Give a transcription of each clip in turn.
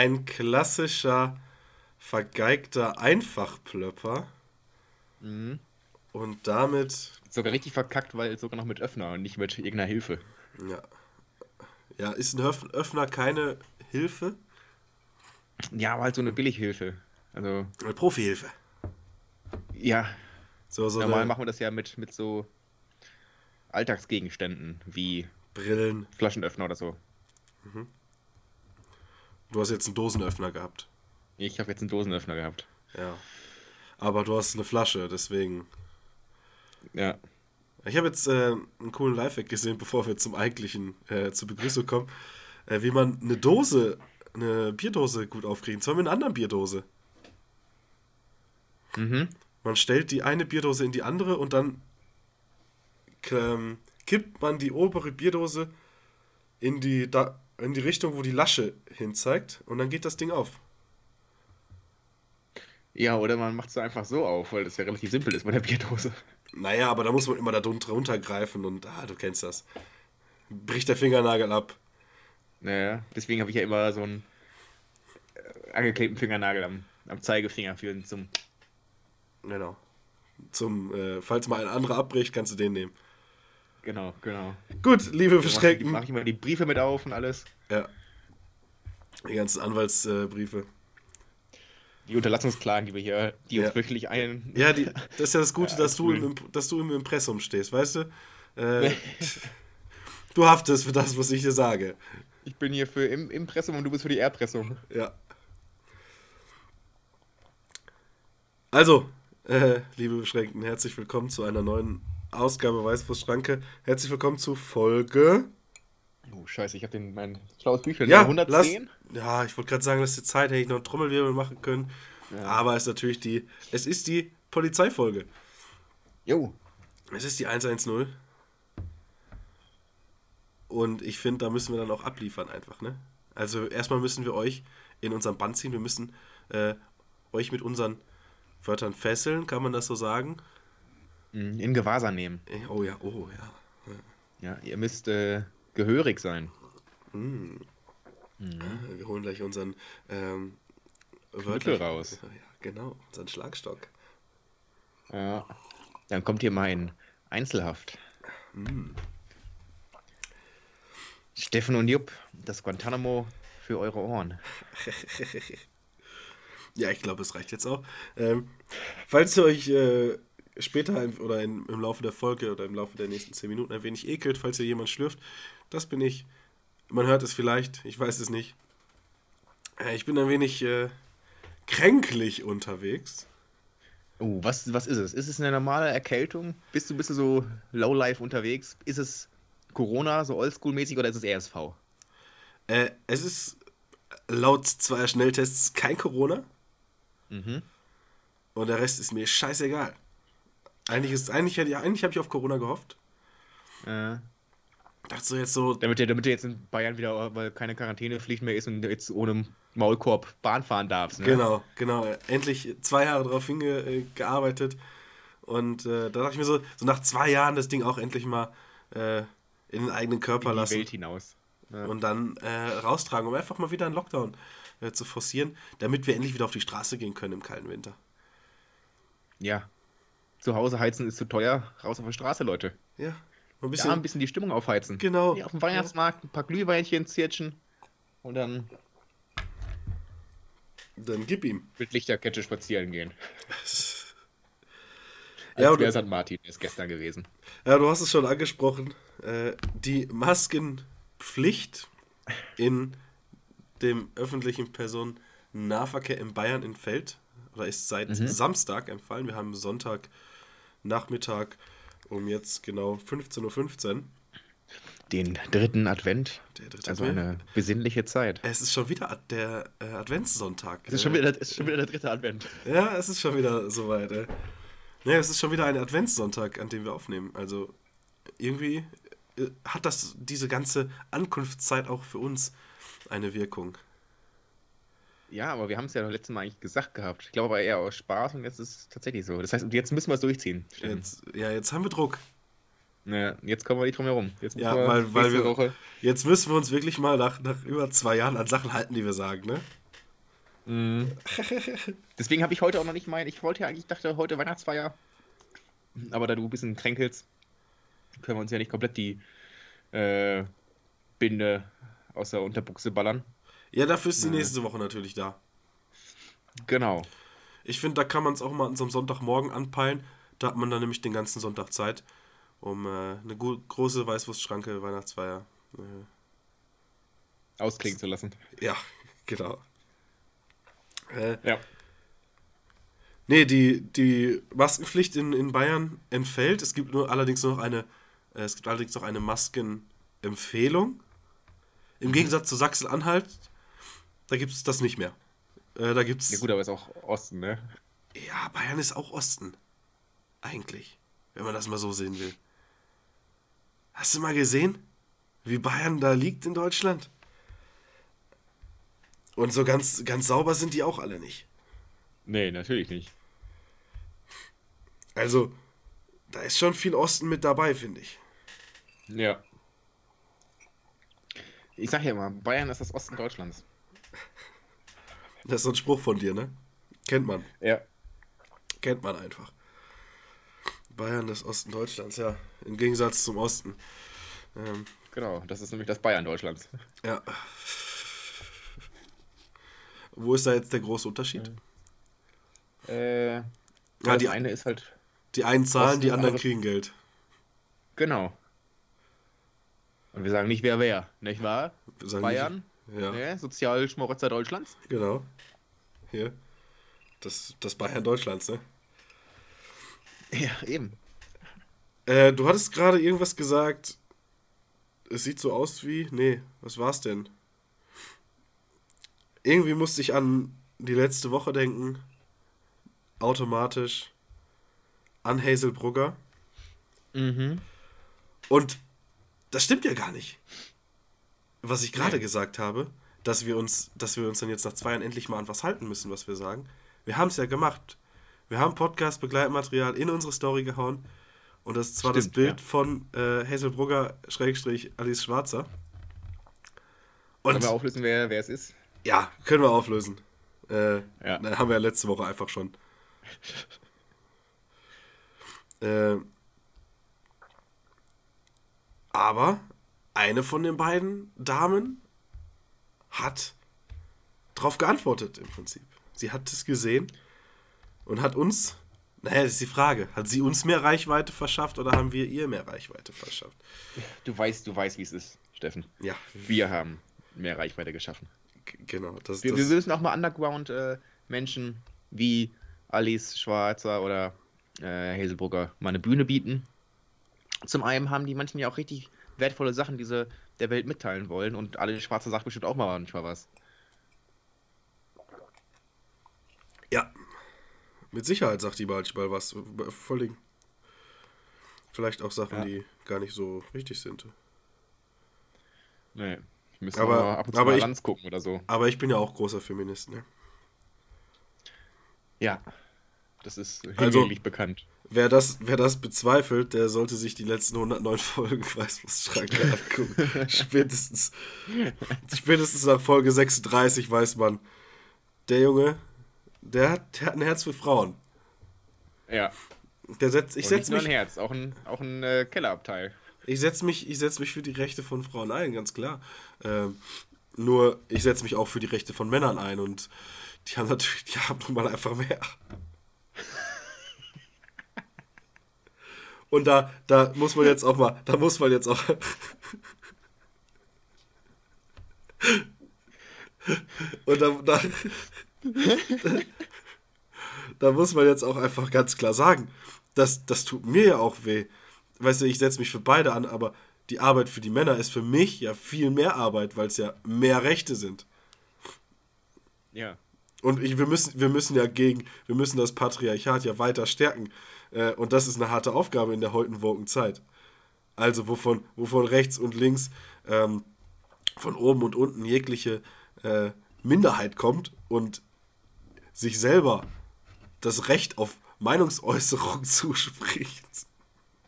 Ein klassischer, vergeigter Einfachplöpper. Und damit, Sogar richtig verkackt, weil sogar noch mit Öffner und nicht mit irgendeiner Hilfe. ja. Ja, ist ein Öff- Öffner keine Hilfe? Ja, aber halt so eine Billighilfe. Also, Eine Profihilfe. ja, So, so normal eine machen wir das ja mit, mit so Alltagsgegenständen wie Brillen. Flaschenöffner oder so. Du hast jetzt einen Dosenöffner gehabt. Ich habe jetzt einen Dosenöffner gehabt. Ja. Aber du hast eine Flasche, deswegen. Ja. Ich habe jetzt äh, einen coolen Lifehack gesehen, bevor wir zum eigentlichen, äh, zur Begrüßung kommen, äh, wie man eine Dose, eine Bierdose gut aufkriegen. Zwar mit einer anderen Bierdose. Mhm. Man stellt die eine Bierdose in die andere und dann ähm, kippt man die obere Bierdose in die, da, in die Richtung, wo die Lasche hinzeigt und dann geht das Ding auf. Ja, oder man macht es einfach so auf, weil das ja relativ simpel ist bei der Bierdose. Naja, aber da muss man immer da drunter runtergreifen und ah, du kennst das. Bricht der Fingernagel ab. Naja, deswegen habe ich ja immer so einen äh, angeklebten Fingernagel am, am Zeigefinger für zum. Genau. Zum, äh, falls mal ein anderer abbricht, kannst du den nehmen. Genau, genau. Gut, liebe Da mache ich, Verschrecken. mach ich immer die Briefe mit auf und alles. Ja. Die ganzen Anwaltsbriefe. Die Unterlassungsklagen, die wir hier, die Ja. uns wöchentlich ein. Ja, die, das ist ja das Gute, Ja, dass, du im, dass du im Impressum stehst, weißt du? Äh, du haftest für das, was ich dir sage. Ich bin hier für Im Impressum und du bist für die Erpressung. Ja. Also, äh, liebe Beschränkten, herzlich willkommen zu einer neuen Ausgabe Weißwurstschranke. Herzlich willkommen zu Folge. Oh, scheiße, ich habe den mein schlaues Büchlein. Ja, 110? Lass, ja, ich wollte gerade sagen, dass die Zeit hätte ich noch einen Trommelwirbel machen können. Ja. Aber es ist natürlich die. Es ist die Polizeifolge. Jo. Es ist die 110. Und ich finde, da müssen wir dann auch abliefern einfach, ne? Also erstmal müssen wir euch in unseren Band ziehen. Wir müssen äh, euch mit unseren Wörtern fesseln, kann man das so sagen? Mhm, In Gewahrsam nehmen. Äh, Oh ja, oh ja. Ja, ihr müsst äh, gehörig sein. Wir holen gleich unseren ähm, Knüppel raus. Ja, genau, unseren Schlagstock. Ja. Dann kommt hier mein Einzelhaft. Steffen und Jupp, das Guantanamo für eure Ohren. Ja, ich glaube, es reicht jetzt auch. Ähm, falls ihr euch äh, später im- oder in, im Laufe der Folge oder im Laufe der nächsten 10 Minuten ein wenig ekelt, falls ihr jemand schlürft, das bin ich. Man hört es vielleicht, ich weiß es nicht. Äh, ich bin ein wenig äh, kränklich unterwegs. Oh, was, was ist es? Ist es eine normale Erkältung? Bist du, bist du so Lowlife unterwegs? Ist es Corona, so oldschool-mäßig, oder ist es RSV? Äh, es ist laut zweier Schnelltests kein Corona Mhm. und der Rest ist mir scheißegal. Eigentlich, ist, eigentlich, eigentlich habe ich auf Corona gehofft. Äh, Dachte so jetzt so, damit, ihr, damit ihr jetzt in Bayern wieder, weil keine Quarantänepflicht mehr ist und jetzt ohne Maulkorb Bahn fahren darfst. Ne? Genau, genau. Endlich zwei Jahre darauf hingearbeitet. Und äh, da dachte ich mir so, so nach zwei Jahren das Ding auch endlich mal äh, in den eigenen Körper In die lassen Welt hinaus. Ja. und dann äh, raustragen, um einfach mal wieder einen Lockdown äh, zu forcieren, damit wir endlich wieder auf die Straße gehen können im kalten Winter. ja. Zu Hause heizen ist zu teuer. Raus auf die Straße, Leute. Ja, ein bisschen. ein bisschen die Stimmung aufheizen. Genau. Ja, auf dem Weihnachtsmarkt ein paar Glühweinchen zirtschen und dann Dann gib ihm. mit Lichterkette spazieren gehen. Ja, wäre St. Martin, ist gestern gewesen. Ja, du hast es schon angesprochen. Äh, die Maskenpflicht in dem öffentlichen Personennahverkehr in Bayern entfällt oder ist seit Samstag entfallen. Wir haben Sonntag Nachmittag um jetzt genau 15.15 Uhr. den dritten Advent. Der dritte Also Advent. eine besinnliche Zeit. Es ist schon wieder Ad- der äh, Adventssonntag. Es ist schon wieder, ist schon wieder der dritte Advent. Ja, es ist schon wieder soweit, ey. Ne, es ist schon wieder ein Adventssonntag, an dem wir aufnehmen. Also irgendwie äh, hat das diese ganze Ankunftszeit auch für uns eine Wirkung. Ja, aber wir haben es ja letztes Mal eigentlich gesagt gehabt. Ich glaube aber eher aus Spaß und jetzt ist es tatsächlich so. Das heißt, jetzt müssen wir es durchziehen. Jetzt, ja, jetzt haben wir Druck. Ja, jetzt kommen wir nicht drum herum. Jetzt müssen Ja, wir weil, weil wir. Woche. Jetzt müssen wir uns wirklich mal nach, nach über zwei Jahren an Sachen halten, die wir sagen, ne? Mhm. Deswegen habe ich heute auch noch nicht mein. Ich wollte ja eigentlich, dachte heute Weihnachtsfeier. Aber da du ein bisschen kränkelst, können wir uns ja nicht komplett die äh, Binde aus der Unterbuchse ballern. Ja, dafür ist die nächste Woche natürlich da. Genau. Ich finde, da kann man es auch mal an so einem Sonntagmorgen anpeilen. Da hat man dann nämlich den ganzen Sonntag Zeit, um äh, eine große Weißwurstschranke Weihnachtsfeier. Äh, Ausklingen zu lassen. ja, genau. Äh, Ja. nee, die, die Maskenpflicht in, in Bayern entfällt. Es gibt nur allerdings nur noch eine, äh, es gibt allerdings noch eine Maskenempfehlung. Im Gegensatz zu Sachsen-Anhalt, da gibt es das nicht mehr. Äh, da gibt's. Ja gut, aber ist auch Osten, ne? Ja, Bayern ist auch Osten. Eigentlich. Wenn man das mal so sehen will. Hast du mal gesehen, wie Bayern da liegt in Deutschland? Und so ganz, ganz sauber sind die auch alle nicht. Nee, natürlich nicht. Also, da ist schon viel Osten mit dabei, finde ich. Ja. Ich sag ja immer, Bayern ist das Osten Deutschlands. Das ist so ein Spruch von dir, ne? Kennt man. Ja. Kennt man einfach. Bayern, das Osten Deutschlands, ja. Im Gegensatz zum Osten. Ähm, Genau, das ist nämlich das Bayern Deutschlands. ja. Wo ist da jetzt der große Unterschied? Äh, Ja, die- eine ist halt. Die einen zahlen, die Osten, anderen andere- kriegen Geld. Genau. Und wir sagen nicht wer wer, nicht wahr? Bayern, Nicht, ja, ne? Sozialschmarotzer Deutschlands. genau. Hier. Das, das Bayern Deutschlands, ne? Ja, eben. Äh, du hattest gerade irgendwas gesagt. Es sieht so aus wie. Nee, was war's denn? Irgendwie musste ich an die letzte Woche denken. Automatisch. An Hazel Brugger. Mhm. Und das stimmt ja gar nicht. Was ich gerade Nee. gesagt habe, dass wir uns, dass wir uns dann jetzt nach zwei Jahren endlich mal an was halten müssen, was wir sagen. Wir haben es ja gemacht. Wir haben Podcast-Begleitmaterial in unsere Story gehauen. Und das zwar das Stimmt, Bild ja. von äh, Hazel Brugger Schrägstrich Alice Schwarzer. Und Können wir auflösen, wer, wer es ist? ja, können wir auflösen. Äh, Ja. na, haben wir ja letzte Woche einfach schon. äh, aber eine von den beiden Damen hat drauf geantwortet im Prinzip. Sie hat es gesehen und hat uns, naja, das ist die Frage, hat sie uns mehr Reichweite verschafft oder haben wir ihr mehr Reichweite verschafft? Du weißt, du weißt, wie es ist, Steffen. Ja, Wir haben mehr Reichweite geschaffen. g- genau. Das, Wir, das, wir müssen auch mal Underground-Menschen wie Alice Schwarzer oder äh, Hazelbrugger mal eine Bühne bieten. Zum einen haben die manchmal ja auch richtig wertvolle Sachen, die sie der Welt mitteilen wollen und Alice Schwarzer sagt bestimmt auch mal manchmal was. Ja. Mit Sicherheit sagt die manchmal was. Vor allem vielleicht auch Sachen, Ja. die gar nicht so wichtig sind. Nee. Müssen Aber- mal ab und zu aber mal ich- gucken oder so. Aber ich bin ja auch großer Feminist, ne? Ja. Das ist Also- bekannt. Wer das, wer das bezweifelt, der sollte sich die letzten 109 Folgen Weißwurstschranke angucken. spätestens, spätestens nach Folge 36 weiß man, der Junge, der hat, der hat ein Herz für Frauen. Ja. Der setzt, ich setze nur mich, ein Herz, auch ein, auch ein äh, Kellerabteil. ich setz mich, ich setz mich für die Rechte von Frauen ein, ganz klar. Ähm, nur, ich setze mich auch für die Rechte von Männern ein und die haben natürlich, die haben nun mal einfach mehr. Und da, da muss man jetzt auch mal, da muss man jetzt auch. Und da, da, da muss man jetzt auch einfach ganz klar sagen, das, das tut mir ja auch weh. Weißt du, ich setze mich für beide an, aber die Arbeit für die Männer ist für mich ja viel mehr Arbeit, weil es ja mehr Rechte sind. Ja. Und ich, wir, müssen, wir müssen ja gegen, wir müssen das Patriarchat ja weiter stärken. Äh, und das ist eine harte Aufgabe in der heutigen woken Zeit. Also wovon, wovon rechts und links ähm, von oben und unten jegliche äh, Minderheit kommt und sich selber das Recht auf Meinungsäußerung zuspricht.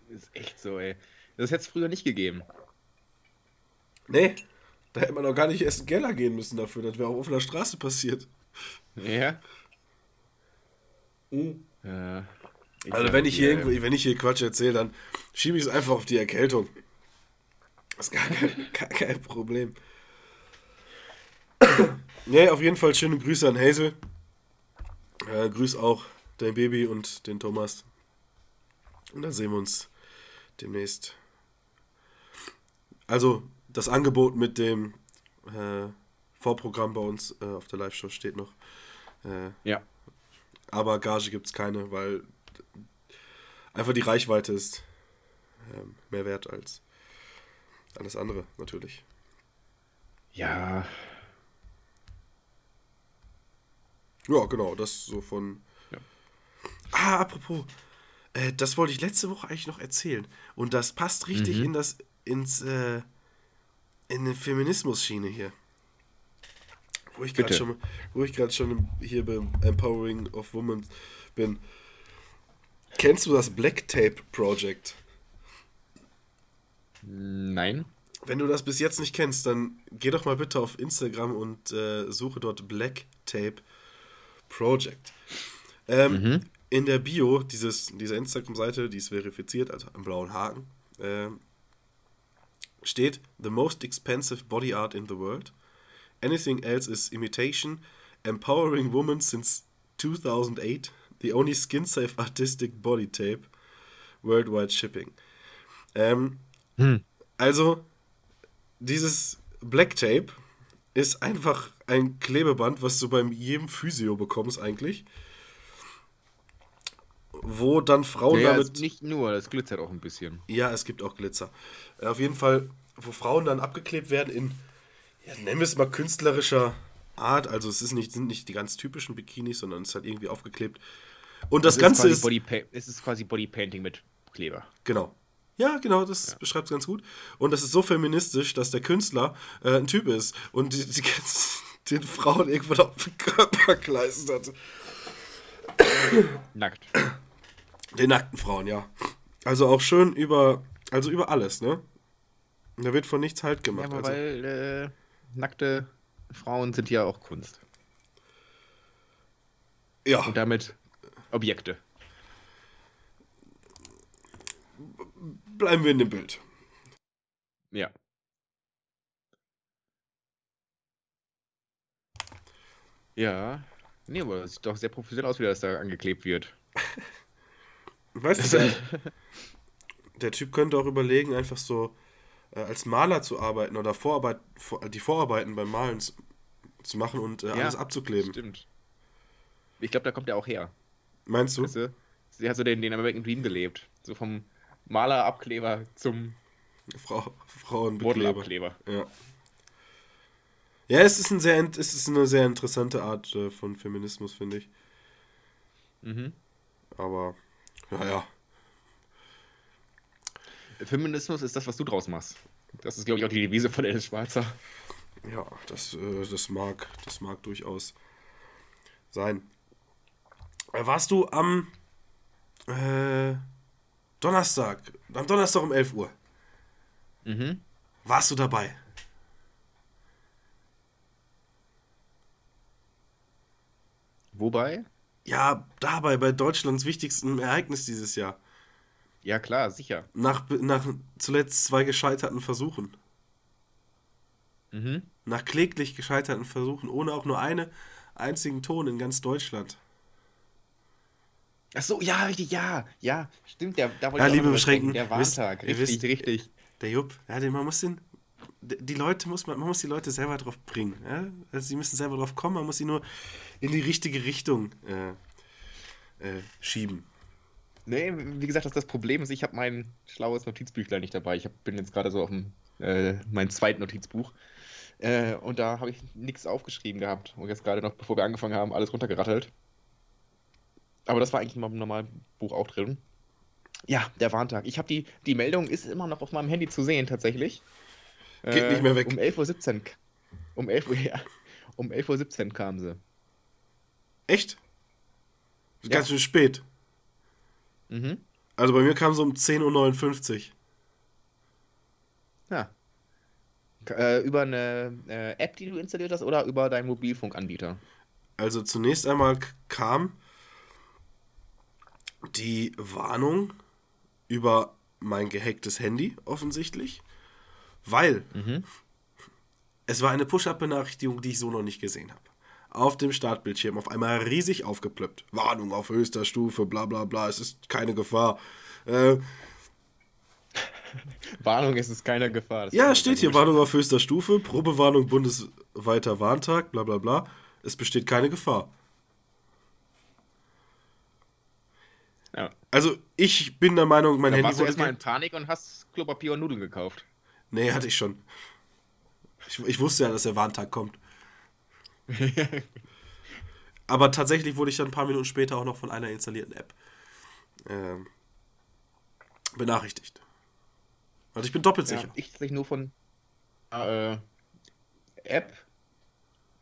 Ist echt so, ey. Das hätte es früher nicht gegeben. Nee, da hätte man doch gar nicht erst in den Keller gehen müssen dafür. Das wäre auch auf der Straße passiert. Ja. Ja. Also sag wenn ich hier irgendwo, wenn ich hier Quatsch erzähle, dann schiebe ich es einfach auf die Erkältung. Das ist gar kein, gar kein Problem. nee, auf jeden Fall schöne Grüße an Hazel. Äh, grüß auch dein Baby und den Thomas. Und dann sehen wir uns demnächst. Also, das Angebot mit dem äh, Vorprogramm bei uns äh, auf der Live-Show steht noch. Äh, Ja. aber Gage gibt es keine, weil einfach die Reichweite ist ähm, mehr wert als alles andere, natürlich. Ja. Ja, genau, das so von. Ja. Ah, apropos, äh, das wollte ich letzte Woche eigentlich noch erzählen. Und das passt richtig Mhm. in das, ins, äh, in eine Feminismus-Schiene hier. Wo ich gerade schon, wo ich gerade schon hier beim Empowering of Women bin. Kennst du das Black Tape Project? Nein. Wenn du das bis jetzt nicht kennst, dann geh doch mal bitte auf Instagram und äh, suche dort Black Tape Project. Ähm, In der Bio dieses, dieser Instagram-Seite, die ist verifiziert, also am blauen Haken, ähm, steht The most expensive body art in the world. Anything else is imitation. Empowering women since 2008. The only skin-safe artistic body tape. Worldwide shipping. Ähm, also, dieses Black Tape ist einfach ein Klebeband, was du beim jedem Physio bekommst eigentlich. Wo dann Frauen ja, damit. nicht nur, das glitzert auch ein bisschen. Ja, es gibt auch Glitzer. Äh, Auf jeden Fall, wo Frauen dann abgeklebt werden in, ja, nennen wir es mal künstlerischer Art. Also es ist nicht, sind nicht die ganz typischen Bikinis, sondern es ist halt irgendwie aufgeklebt. Und das Es Ganze quasi ist. Body es ist quasi Bodypainting mit Kleber. Genau. Ja, genau, das beschreibt es ganz gut. Und das ist so feministisch, dass der Künstler äh, ein Typ ist und die, die den Frauen irgendwann auf den Körper geleistet hat. Nackt. Den nackten Frauen, ja. Also auch schön über, also über alles, ne? Da wird von nichts halt Ja, gemacht. aber also, weil äh, nackte Frauen sind ja auch Kunst. ja, Und damit Objekte. bleiben wir in dem Bild. Ja. Ja. Nee, aber es sieht doch sehr professionell aus, wie das da angeklebt wird. Weißt du, der, der Typ könnte auch überlegen, einfach so äh, als Maler zu arbeiten oder Vorarbeit, vor, die Vorarbeiten beim Malen zu, zu machen und äh, Ja, alles abzukleben. Stimmt. Ich glaube, da kommt er auch her. Meinst du? Weißt du? Sie hat so den, den American Dream gelebt. So vom Malerabkleber zum Frau, Frauenbekleber. Ja. Ja, es ist, ein sehr, es ist eine sehr interessante Art äh, von Feminismus, finde ich. Mhm. Aber, naja. Feminismus ist das, was du draus machst. Das ist, glaube ich, auch die Devise von Alice Schwarzer. Ja, das, äh, das, mag, das mag durchaus sein. Äh, Warst du am äh, Donnerstag, am Donnerstag um 11 Uhr, Mhm. warst du dabei? Wobei? Ja, dabei, bei Deutschlands wichtigstem Ereignis dieses Jahr. Ja, klar, sicher. Nach, nach zuletzt zwei gescheiterten Versuchen. Mhm. Nach kläglich gescheiterten Versuchen, ohne auch nur einen einzigen Ton in ganz Deutschland. Ach so, ja, richtig, ja, ja, stimmt, der, da wollte Ja, ich liebe sprechen, der Warntag, richtig, wisst- richtig. Der Jupp, ja, den, man muss den, die Leute muss man, man muss die Leute selber drauf bringen. Ja? Also sie müssen selber drauf kommen, man muss sie nur in die richtige Richtung äh, äh, schieben. Nee, wie gesagt, das, das Problem ist, ich habe mein schlaues Notizbüchlein nicht dabei. Ich hab, bin jetzt gerade so auf dem, äh, mein zweites Notizbuch. Äh, und da habe ich nichts aufgeschrieben gehabt. Und jetzt gerade noch, bevor wir angefangen haben, alles runtergerattelt. Aber das war eigentlich in meinem normalen Buch auch drin. Ja, der Warntag. Ich habe die, die Meldung ist immer noch auf meinem Handy zu sehen, tatsächlich. Geht nicht mehr weg. Um 11.17 Uhr. Um 11 Uhr, ja. Um 11.17 Uhr kam sie. Echt? Ja. Ganz schön spät. Mhm. Also bei mir kam so um 10.59 Uhr. Ja. Äh, über eine äh, App, die du installiert hast, oder über deinen Mobilfunkanbieter? Also zunächst einmal kam die Warnung über mein gehacktes Handy offensichtlich, weil Mhm. es war eine Push-Up-Benachrichtigung, die ich so noch nicht gesehen habe. Auf dem Startbildschirm auf einmal riesig aufgeplöppt. Warnung auf höchster Stufe, bla bla bla, es ist keine Gefahr. Äh, Warnung, es ist keine Gefahr. Das ja, steht hier. Warnung auf höchster Stufe, Probewarnung bundesweiter Warntag, bla bla bla. Es besteht keine Gefahr. Ja. Also ich bin der Meinung, mein Da Handy warst du erstmal in Panik und hast Klopapier und Nudeln gekauft. Nee, hatte ich schon. Ich, ich wusste ja, dass der Warntag kommt. Aber tatsächlich wurde ich dann ein paar Minuten später auch noch von einer installierten App ähm, benachrichtigt. Also ich bin doppelt Ja, sicher. ich tatsächlich nur von äh, App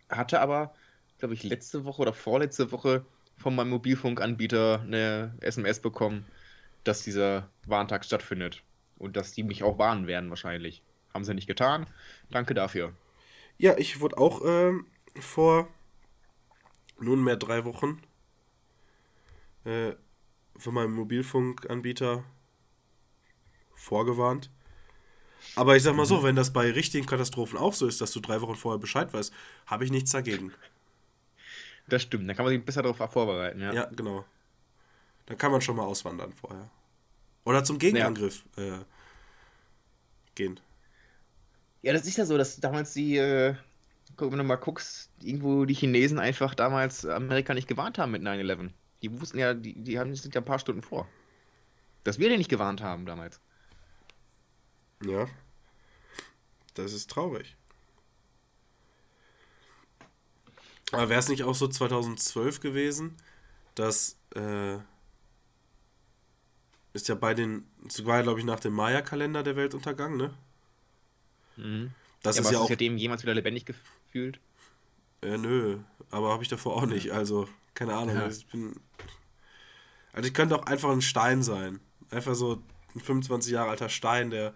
hatte aber, glaube ich, letzte Woche oder vorletzte Woche von meinem Mobilfunkanbieter eine SMS bekommen, dass dieser Warntag stattfindet. Und dass die mich auch warnen werden wahrscheinlich. Haben sie nicht getan. Danke dafür. Ja, ich wurde auch ähm, vor nunmehr drei Wochen äh, von meinem Mobilfunkanbieter vorgewarnt. Aber ich sag mal so, wenn das bei richtigen Katastrophen auch so ist, dass du drei Wochen vorher Bescheid weißt, habe ich nichts dagegen. Das stimmt, da kann man sich besser darauf vorbereiten, ja. Ja, genau. Dann kann man schon mal auswandern vorher. Oder zum Gegenangriff äh, gehen. Ja, das ist ja so, dass damals die, äh, guck, wenn du mal guckst, irgendwo die Chinesen einfach damals Amerika nicht gewarnt haben mit 9-11. Die wussten ja, die, die haben, sind ja ein paar Stunden vor. Dass wir den nicht gewarnt haben damals. Ja. Das ist traurig. Aber wäre es nicht auch so 2012 gewesen, dass äh, ist ja bei den, war ja glaube ich nach dem Maya-Kalender der Weltuntergang, ne? Mhm. Das ja, ist ja auch, du seitdem jemals wieder lebendig gefühlt? äh, nö, aber habe ich davor auch nicht, also keine Ahnung. Ja. Ich bin, also ich könnte auch einfach ein Stein sein, einfach so ein 25 Jahre alter Stein, der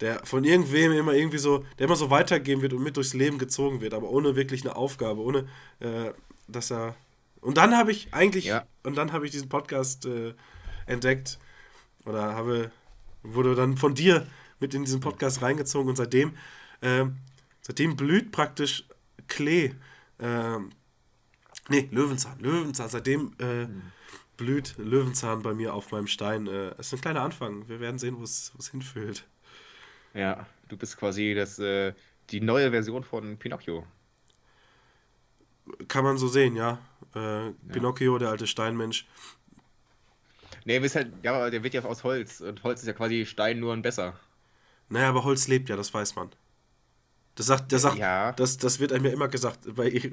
der von irgendwem immer irgendwie so, der immer so weitergehen wird und mit durchs Leben gezogen wird, aber ohne wirklich eine Aufgabe, ohne äh, dass er. Und dann habe ich eigentlich, Ja. und dann habe ich diesen Podcast äh, entdeckt oder habe, wurde dann von dir mit in diesen Podcast reingezogen und seitdem, ähm, seitdem blüht praktisch Klee, ähm, nee, Löwenzahn, Löwenzahn, seitdem äh, blüht Löwenzahn bei mir auf meinem Stein. Äh, es ist ein kleiner Anfang, wir werden sehen, wo es wo es hinführt. Ja, du bist quasi das, äh, die neue Version von Pinocchio. Kann man so sehen, ja. Äh, Pinocchio, der alte Steinmensch. Nee, bist halt, ja, aber der wird ja aus Holz. Und Holz ist ja quasi Stein nur ein besser. Naja, aber Holz lebt ja, das weiß man. Das sagt, der sagt, Ja. das, das wird einem ja immer gesagt, bei,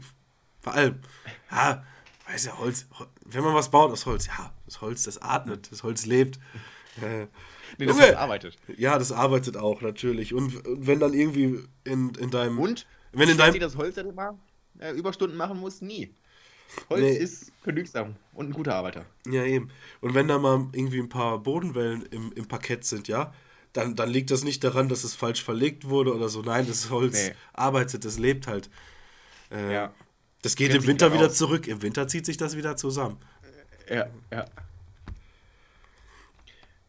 bei allem. Ja, weiß ja, Holz, Hol- wenn man was baut aus Holz, ja, das Holz, das atmet, das Holz lebt. Äh, Nee, das! Holz arbeitet. ja, das arbeitet auch, natürlich. Und, und wenn dann irgendwie in, in deinem. Und? Wenn in deinem. das Holz dann immer äh, Überstunden machen muss? Nie. Holz Nee. ist genügsam und ein guter Arbeiter. Ja, eben. Und wenn da mal irgendwie ein paar Bodenwellen im, im Parkett sind, ja, dann, dann liegt das nicht daran, dass es falsch verlegt wurde oder so. Nein, das Holz Nee. arbeitet, das lebt halt. Äh, Ja. Das geht Kennt im Winter wieder wieder aus. zurück. Im Winter zieht sich das wieder zusammen. Ja, ja.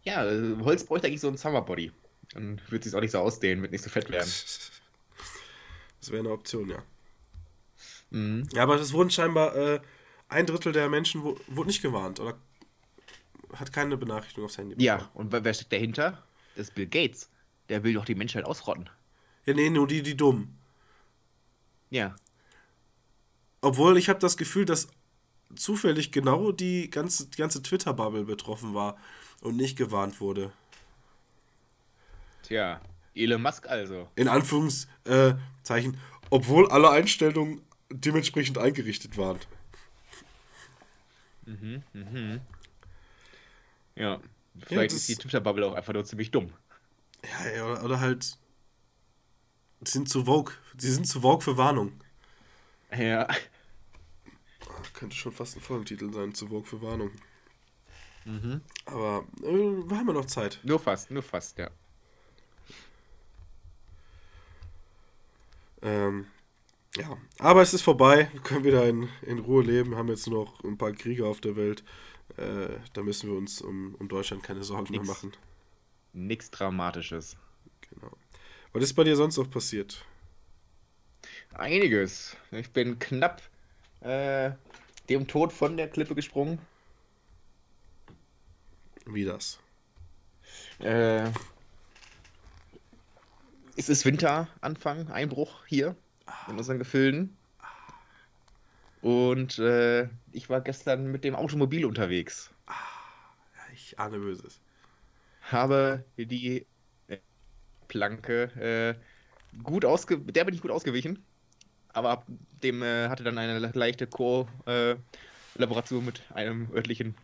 Ja, Holz bräuchte eigentlich so ein Summerbody. Dann wird sich auch nicht so ausdehnen, wird nicht so fett werden. Das wäre eine Option, ja. Mhm. Ja, aber es wurden scheinbar äh, ein Drittel der Menschen wo, wurde nicht gewarnt oder hat keine Benachrichtigung aufs Handy. Ja, und wer wer steckt dahinter? Das ist Bill Gates. Der will doch die Menschheit ausrotten. Ja, nee, nur die, die dumm. Ja. Obwohl ich habe das Gefühl, dass zufällig genau die ganze, die ganze Twitter-Bubble betroffen war und nicht gewarnt wurde. Tja, Elon Musk also. In Anführungszeichen, obwohl alle Einstellungen dementsprechend eingerichtet waren. Ja. Vielleicht das- ist die Twitter-Bubble auch einfach nur ziemlich dumm. Ja, ja, oder, oder halt. Sind zu Vogue. Die sind zu Vogue für Warnung. Ja. Könnte schon fast ein Folgentitel sein, zu Vogue für Warnung. Mhm. Aber äh, wir haben ja noch Zeit. Nur fast, nur fast, ja. Ähm, ja, aber es ist vorbei. Wir können wieder in, in Ruhe leben. Haben jetzt noch ein paar Kriege auf der Welt. Äh, da müssen wir uns um, um Deutschland keine Sorgen mehr Nix. machen. Nichts Dramatisches. Genau. Was ist bei dir sonst noch passiert? Einiges. Ich bin knapp äh, dem Tod von der Klippe gesprungen. Wie das? Äh, es ist Winteranfang, Einbruch hier in unseren Gefilden. Und äh, ich war gestern mit dem Automobil unterwegs. Ich ahne Böses. Habe die äh, Planke äh, gut ausge... Der bin ich gut ausgewichen. Aber ab dem äh, hatte dann eine leichte Co-Laboration mit einem örtlichen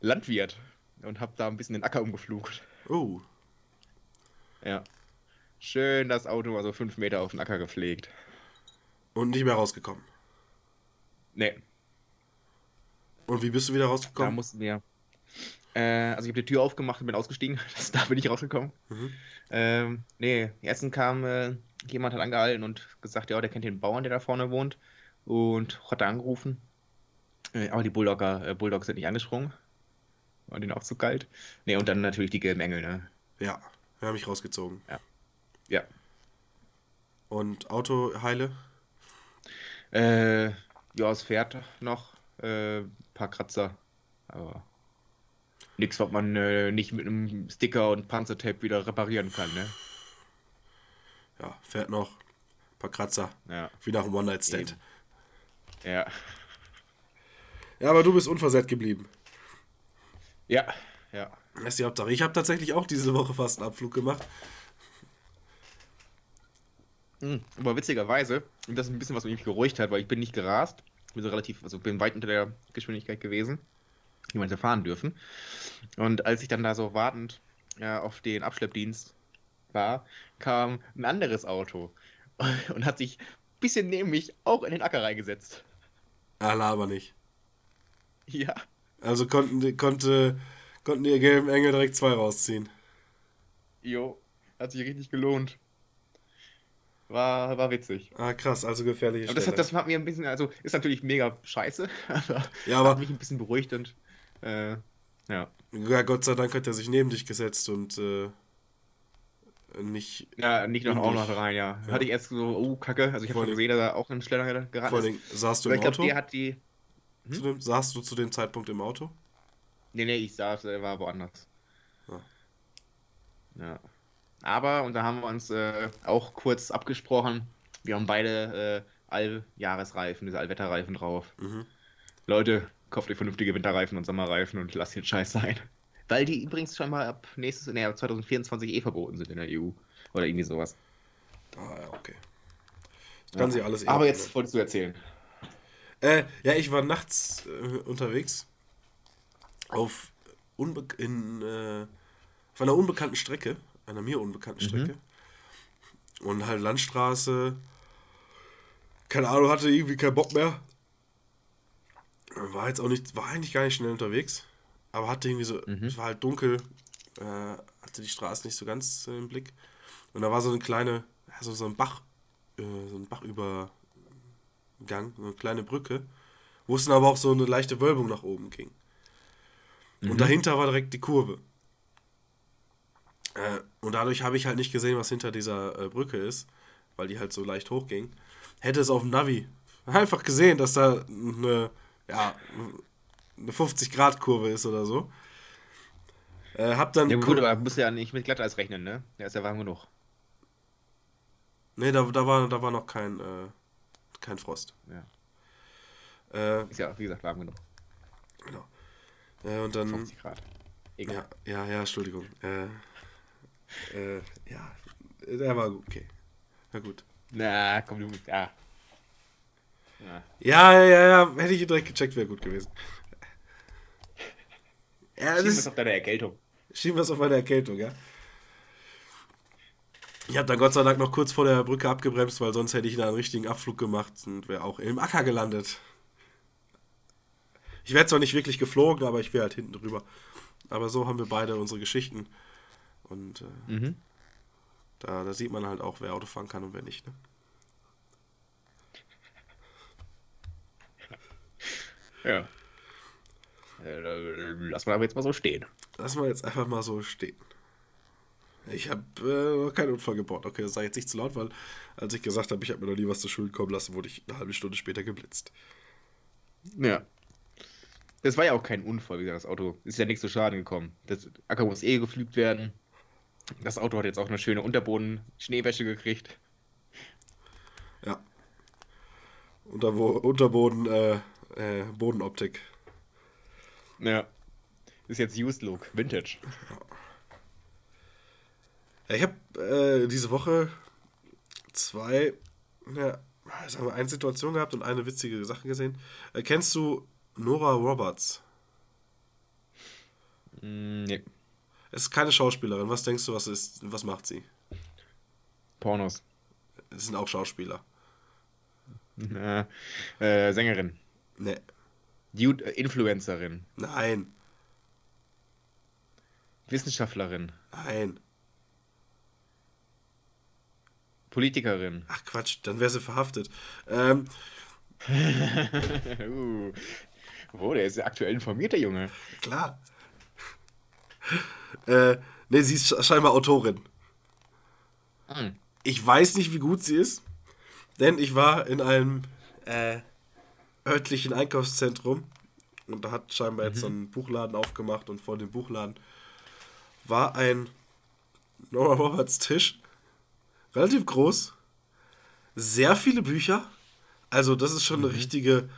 Landwirt. Und habe da ein bisschen den Acker umgeflugt. Oh, Ja. Schön das Auto mal so fünf Meter auf den Acker gepflegt. und nicht mehr rausgekommen. Nee, Und wie bist du wieder da rausgekommen? mussten wir. Äh, also ich habe die Tür aufgemacht und bin ausgestiegen. Da bin ich rausgekommen. Mhm. Ähm, nee, erstens kam äh, jemand hat angehalten und gesagt, ja, der kennt den Bauern, der da vorne wohnt. Und hat da angerufen. Äh, aber die Bulldogger, äh, Bulldogs sind nicht angesprungen. War denen auch zu kalt. Nee, und dann natürlich die gelben Engel, ne? Ja, wir haben mich rausgezogen. Ja. Und Auto heile? Äh, ja, es fährt noch. Äh, paar Kratzer. Aber nichts, was man äh, nicht mit einem Sticker und Panzertape wieder reparieren kann, ne? Ja, fährt noch. Ein paar Kratzer. Ja. Wie nach einem One-Night-Stand. Ja. Ja, aber du bist unversehrt geblieben. Ja. Ja. Das ist die Hauptsache. Ich habe tatsächlich auch diese Woche fast einen Abflug gemacht. Hm, Aber witzigerweise, und das ist ein bisschen, was mich geruhigt hat, weil ich bin nicht gerast. Bin so relativ, also bin weit unter der Geschwindigkeit gewesen, die man hätte fahren dürfen. Und als ich dann da so wartend ja, auf den Abschleppdienst war, kam ein anderes Auto und hat sich ein bisschen neben mich auch in den Acker reingesetzt. Ah, aber nicht. Ja. Also konnten die, konnte, konnten die gelben Engel direkt zwei rausziehen. Jo, hat sich richtig gelohnt. War, war witzig. Ah, krass, also gefährliche Aber das, hat, das hat mir ein bisschen, also ist natürlich mega scheiße, aber, Ja, aber- hat mich ein bisschen beruhigt und äh, ja. ja, Gott sei Dank hat er sich neben dich gesetzt und äh, nicht. Ja, nicht noch auch noch rein, ja. Ja. Hatte ich erst so, oh, Kacke. Also ich habe allem- gesehen, dass er auch in Schleller gerannt Vor allem, saßt du im ich glaube, Auto? der hat die. Zu dem, saßt du zu dem Zeitpunkt im Auto? Nee, nee, ich saß, er war woanders. Ja. Ja. Aber, und da haben wir uns äh, auch kurz abgesprochen, wir haben beide äh, Alljahresreifen, diese Allwetterreifen drauf. Mhm. Leute, kauft euch vernünftige Winterreifen und Sommerreifen und lasst den Scheiß sein. Weil die übrigens schon mal ab nächstes, nee, ab 2024 eh verboten sind in der EU. Oder irgendwie sowas. Ah, ja, okay. Das kann sie alles eh Aber jetzt wolltest du erzählen. Äh, ja, ich war nachts äh, unterwegs auf, unbe in, äh, auf einer unbekannten Strecke, einer mir unbekannten Strecke. Und halt Landstraße. Keine Ahnung, hatte irgendwie keinen Bock mehr. War jetzt auch nicht, war eigentlich gar nicht schnell unterwegs. Aber hatte irgendwie so, es war halt dunkel, äh, hatte die Straße nicht so ganz äh, im Blick. Und da war so eine kleine, ja, so, ein Bach, äh, so ein Bachüber, Gang, so eine kleine Brücke, wo es dann aber auch so eine leichte Wölbung nach oben ging. Und dahinter war direkt die Kurve. Äh, und dadurch habe ich halt nicht gesehen, was hinter dieser äh, Brücke ist, weil die halt so leicht hochging. Hätte es auf dem Navi einfach gesehen, dass da eine, ja, eine 50-Grad-Kurve ist oder so. Äh, hab dann. Ja gut, aber musst ja nicht mit Glatteis rechnen, ne? Der ist ja warm genug. Nee, da, da, war, da war noch kein, äh, kein Frost. Ja. Äh, Ist ja, wie gesagt, warm genug. Genau. Äh, und dann. 50 Grad. Egal. Ja, ja, ja, Entschuldigung. Äh, äh, ja, der war okay. Na gut. Na, komm, du. Ja. ja. Ja, ja, ja, ja, hätte ich direkt gecheckt, wäre gut gewesen. Ja, Schieben wir es auf deine Erkältung. schieben wir es auf meine Erkältung, ja. Ich habe dann Gott sei Dank noch kurz vor der Brücke abgebremst, weil sonst hätte ich da einen richtigen Abflug gemacht und wäre auch im Acker gelandet. Ich wäre zwar nicht wirklich geflogen, aber ich wäre halt hinten drüber. Aber so haben wir beide unsere Geschichten. Und äh, Mhm. da, da sieht man halt auch, wer Auto fahren kann und wer nicht. Ne? Ja. Äh, lass mal aber jetzt mal so stehen. Lass mal jetzt einfach mal so stehen. Ich habe äh, noch keinen Unfall gebaut. Okay, das sei jetzt nicht zu laut, weil als ich gesagt habe, ich habe mir noch nie was zu Schulden kommen lassen, wurde ich eine halbe Stunde später geblitzt. Ja. Das war ja auch kein Unfall, wie gesagt, das Auto ist ja nichts zu Schaden gekommen. Das Acker muss eh geflügt werden. Das Auto hat jetzt auch eine schöne Unterboden-Schneewäsche gekriegt. Ja. Unterwo Unterboden, äh, äh, Bodenoptik. Ja. Ist jetzt Used Look, Vintage. Ja, ich habe äh, diese Woche zwei, ja, sagen wir, eine Situation gehabt und eine witzige Sache gesehen. Äh, kennst du Nora Roberts? Mm, nee. Es ist keine Schauspielerin. Was denkst du, was ist, was macht sie? Pornos. Es sind auch Schauspieler. Äh, äh, Sängerin. Ne, Dude, äh, Influencerin. nein, Wissenschaftlerin. nein. Politikerin. Ach Quatsch, dann wäre sie verhaftet. Ähm, uh. Oh, der ist ja aktuell informiert, der Junge. klar. äh, ne, sie ist sch- scheinbar Autorin. Hm. Ich weiß nicht, wie gut sie ist, denn ich war in einem äh, örtlichen Einkaufszentrum. Und da hat scheinbar jetzt so ein Buchladen aufgemacht und vor dem Buchladen war ein Nora Roberts Tisch, relativ groß, sehr viele Bücher, also das ist schon eine richtige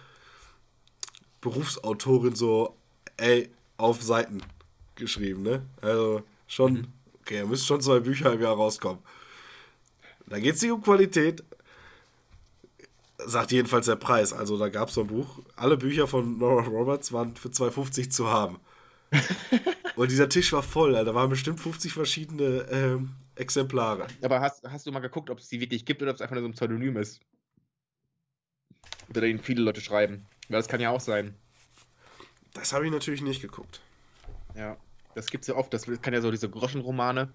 Berufsautorin, so, ey, auf Seiten geschrieben, ne? Also schon, okay, da müssen schon zwei Bücher im Jahr rauskommen. Da geht es nicht um Qualität, sagt jedenfalls der Preis. Also da gab es so ein Buch, alle Bücher von Nora Roberts waren für 2,50 zu haben. Und dieser Tisch war voll, da waren bestimmt 50 verschiedene ähm, Exemplare. Aber hast, hast du mal geguckt, ob es die wirklich gibt oder ob es einfach nur so ein Pseudonym ist? Oder den viele Leute schreiben. Weil das kann ja auch sein. Das habe ich natürlich nicht geguckt. Ja. Das gibt's ja oft. Das kann ja so diese Groschenromane,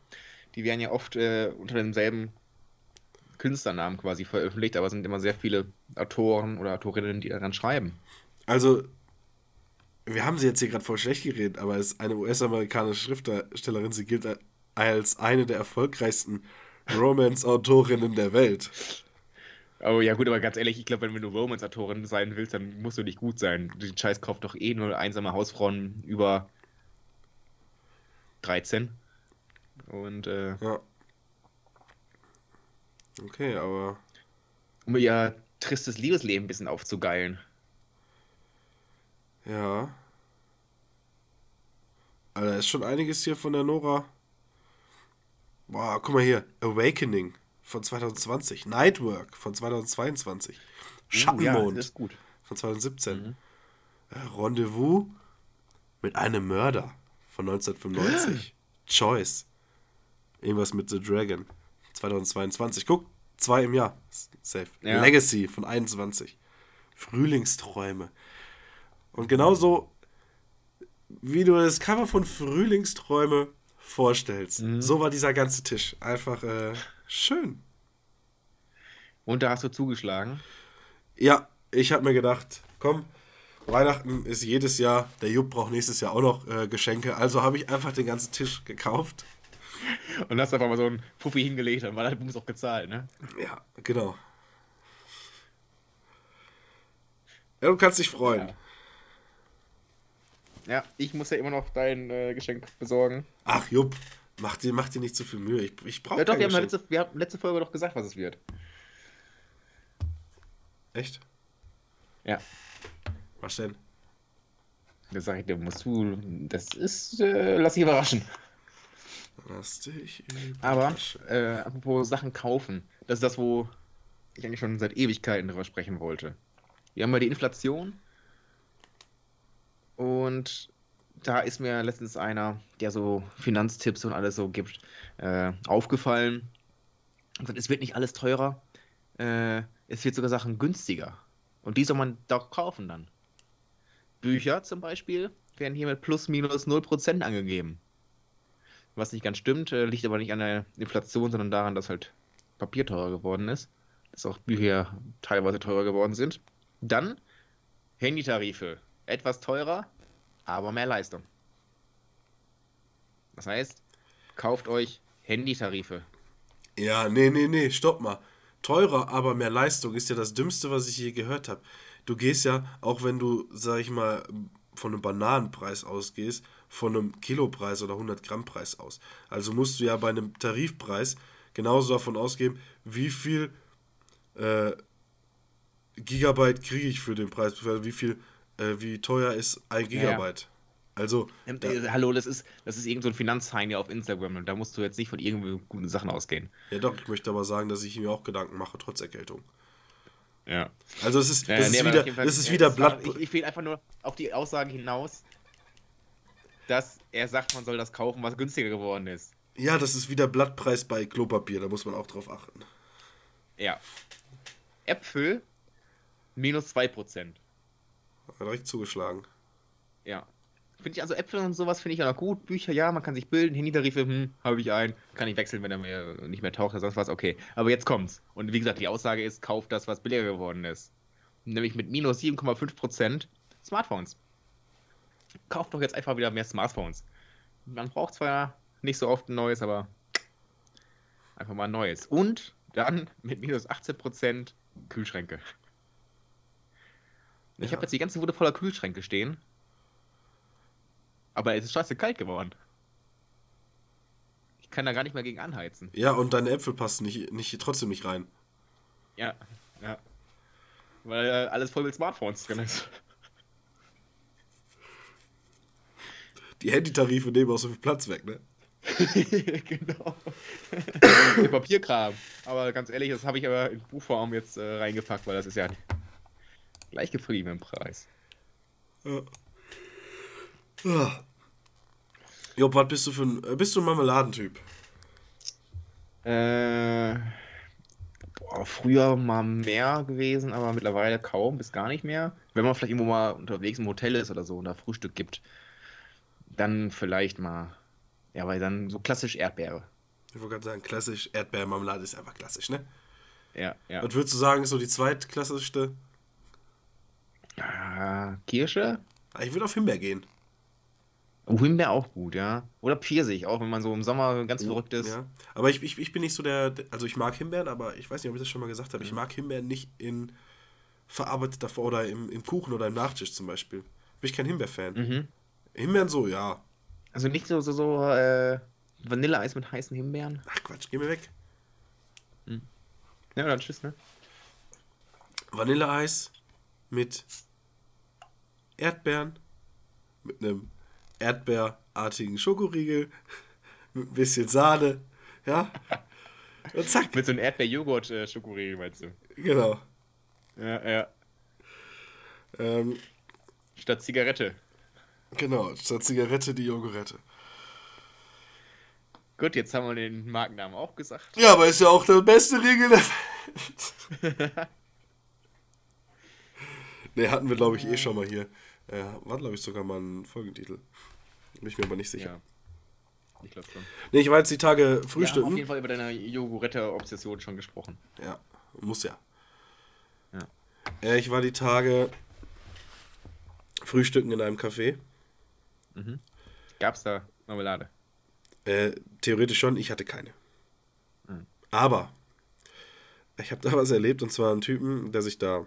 die werden ja oft äh, unter demselben Künstlernamen quasi veröffentlicht, aber es sind immer sehr viele Autoren oder Autorinnen, die daran schreiben. Also, wir haben sie jetzt hier gerade voll schlecht geredet, aber es ist eine US-amerikanische Schriftstellerin. Sie gilt als eine der erfolgreichsten Romance-Autorinnen der Welt. Oh ja, gut, aber ganz ehrlich, ich glaube, wenn du Romance-Autorin sein willst, dann musst du nicht gut sein. Den Scheiß kauft doch eh nur einsame Hausfrauen über 13. Und äh, Ja. Okay, aber um ihr tristes Liebesleben ein bisschen aufzugeilen. ja. Also, da ist schon einiges hier von der Nora. Boah, guck mal hier. Awakening von 2020. Nightwork von 2022. Uh, Schattenmond ja, das ist gut. von 2017. Mhm. Äh, Rendezvous mit einem Mörder von 1995. Choice. Irgendwas mit The Dragon. 2022. Guck, zwei im Jahr. Safe. Ja. Legacy von 21. Frühlingsträume. Und genauso, wie du das Cover von Frühlingsträume vorstellst, Mhm. so war dieser ganze Tisch. Einfach äh, schön. Und da hast du zugeschlagen. Ja, ich habe mir gedacht, komm, Weihnachten ist jedes Jahr, der Jupp braucht nächstes Jahr auch noch äh, Geschenke, also habe ich einfach den ganzen Tisch gekauft. Und hast einfach mal so einen Fuffi hingelegt, dann war der Bums auch gezahlt, ne? Ja, genau. Ja, du kannst dich freuen. Ja. Ja, ich muss ja immer noch dein äh, Geschenk besorgen. Ach, Jupp, mach dir, mach dir nicht zu viel Mühe. Ich, ich brauche Ja, doch, wir haben, letzte, wir haben letzte Folge doch gesagt, was es wird. Echt? Ja. Was denn? Das sag ich dir, musst du. Das ist. Äh, lass dich überraschen. Lass dich Aber, äh, apropos Sachen kaufen. Das ist das, wo ich eigentlich schon seit Ewigkeiten drüber sprechen wollte. Wir haben ja die Inflation. Und da ist mir letztens einer, der so Finanztipps und alles so gibt, äh, aufgefallen. Gesagt, es wird nicht alles teurer. Äh, es wird sogar Sachen günstiger. Und die soll man doch kaufen dann. Bücher zum Beispiel werden hier mit plus minus 0% angegeben. Was nicht ganz stimmt, äh, liegt aber nicht an der Inflation, sondern daran, dass halt Papier teurer geworden ist. Dass auch Bücher teilweise teurer geworden sind. Dann Handytarife. Etwas teurer, aber mehr Leistung. Das heißt, kauft euch Handytarife. Ja, nee, nee, nee, stopp mal. Teurer, aber mehr Leistung ist ja das Dümmste, was ich je gehört habe. Du gehst ja, auch wenn du, sag ich mal, von einem Bananenpreis ausgehst, von einem Kilopreis oder 100 Gramm Preis aus. Also musst du ja bei einem Tarifpreis genauso davon ausgehen, wie viel äh, Gigabyte kriege ich für den Preis, wie viel, äh, wie teuer ist ein Ja, ja. Gigabyte. Also, Ähm, da, äh, hallo, das ist, das ist irgend so ein Finanzheini auf Instagram und da musst du jetzt nicht von irgendwie guten Sachen ausgehen. ja doch, ich möchte aber sagen, dass ich mir auch Gedanken mache, trotz Erkältung. Ja. Also es ist, Äh, das nee, ist aber wieder, Fall- das ist äh, wieder Blatt. Ich, ich will einfach nur auf die Aussage hinaus, dass er sagt, man soll das kaufen, was günstiger geworden ist. Ja, das ist wieder Blattpreis bei Klopapier, da muss man auch drauf achten. Ja. Äpfel minus 2%. Hat direkt zugeschlagen. Ja. Finde ich also Äpfel und sowas finde ich auch noch gut. Bücher, ja, man kann sich bilden. Handytarife, hm, habe ich einen. Kann ich wechseln, wenn er mir nicht mehr taucht oder sonst was. Okay. Aber jetzt kommt's. Und wie gesagt, die Aussage ist, kauft das, was billiger geworden ist. Nämlich mit minus 7,5% Smartphones. Kauft doch jetzt einfach wieder mehr Smartphones. Man braucht zwar nicht so oft ein neues, aber einfach mal ein neues. Und dann mit minus 18% Kühlschränke. Ich Ja. habe jetzt die ganze Bude voller Kühlschränke stehen. Aber es ist scheiße kalt geworden. Ich kann da gar nicht mehr gegen anheizen. Ja, und deine Äpfel passen nicht, nicht, trotzdem nicht rein. Ja, ja. Weil äh, alles voll mit Smartphones drin ist. Die Handytarife nehmen auch so viel Platz weg, ne? genau. Der Papierkram. Aber ganz ehrlich, das habe ich aber in Buchform jetzt äh, reingepackt, weil das ist ja gleich geblieben im Preis. Ja. Ja. Job, was bist du für ein. äh, Bist du ein Marmeladentyp? Äh, boah, früher mal mehr gewesen, aber mittlerweile kaum bis gar nicht mehr. Wenn man vielleicht irgendwo mal unterwegs im Hotel ist oder so und da Frühstück gibt, dann vielleicht mal. Ja, weil dann so klassisch Erdbeere. Ich wollte gerade sagen, klassisch Erdbeermarmelade ist einfach klassisch, ne? Ja, ja. Was würdest du sagen, ist so die zweitklassischste? Ah, Kirsche? Ah, Ich würde auf Himbeer gehen. Oh, Himbeer auch gut, ja. Oder Pfirsich, auch wenn man so im Sommer ganz verrückt ist. Ja. Aber ich, ich, ich bin nicht so der. Also ich mag Himbeeren, aber ich weiß nicht, ob ich das schon mal gesagt habe. Ich mag Himbeeren nicht in verarbeiteter Form oder im, im Kuchen oder im Nachtisch zum Beispiel. Bin ich kein Himbeer-Fan. Mhm. Himbeeren so, ja. Also nicht so, so, so äh, Vanilleeis mit heißen Himbeeren. Ach Quatsch, geh mir weg. Ja, dann tschüss, ne? Vanilleeis mit Erdbeeren, mit einem erdbeerartigen Schokoriegel, mit ein bisschen Sahne, ja. Und zack, Mit so einem Erdbeer-Joghurt-Schokoriegel, meinst du? genau. Ja, ja. Ähm, Statt Zigarette. Genau, statt Zigarette die Jogurette. Gut, jetzt haben wir den Markennamen auch gesagt. Ja, aber ist ja auch der beste Riegel der Welt. ne, hatten wir, glaube ich, eh schon mal hier. Äh, war, glaube ich, sogar mal ein Folgentitel. Bin ich mir aber nicht sicher. Ja. Ich glaube schon. Ne, ich war jetzt die Tage Wir haben auf frühstücken. jeden Fall über deine Jogurette-Obsession schon gesprochen. Ja, muss ja. Ja. Äh, ich war die Tage frühstücken in einem Café. Gab's da Marmelade? Äh, theoretisch schon, ich hatte keine. Mhm. Aber ich habe da was erlebt und zwar einen Typen, der sich da.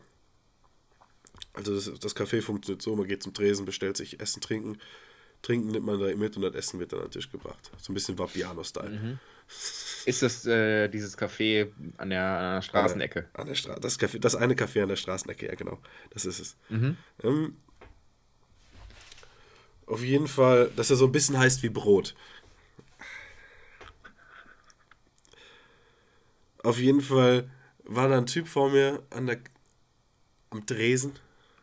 Also das, das Café funktioniert so, man geht zum Tresen, bestellt sich Essen, Trinken. Trinken nimmt man da mit und das Essen wird dann an den Tisch gebracht. So ein bisschen Vapiano-Style. Ist das äh, dieses Café an der, an der Straßenecke? An der Stra das, Café, das eine Café an der Straßenecke, ja genau. Das ist es. Mhm. Ähm, Auf jeden Fall, dass er so ein bisschen heißt wie Brot. Auf jeden Fall war da ein Typ vor mir an der, am Dresen,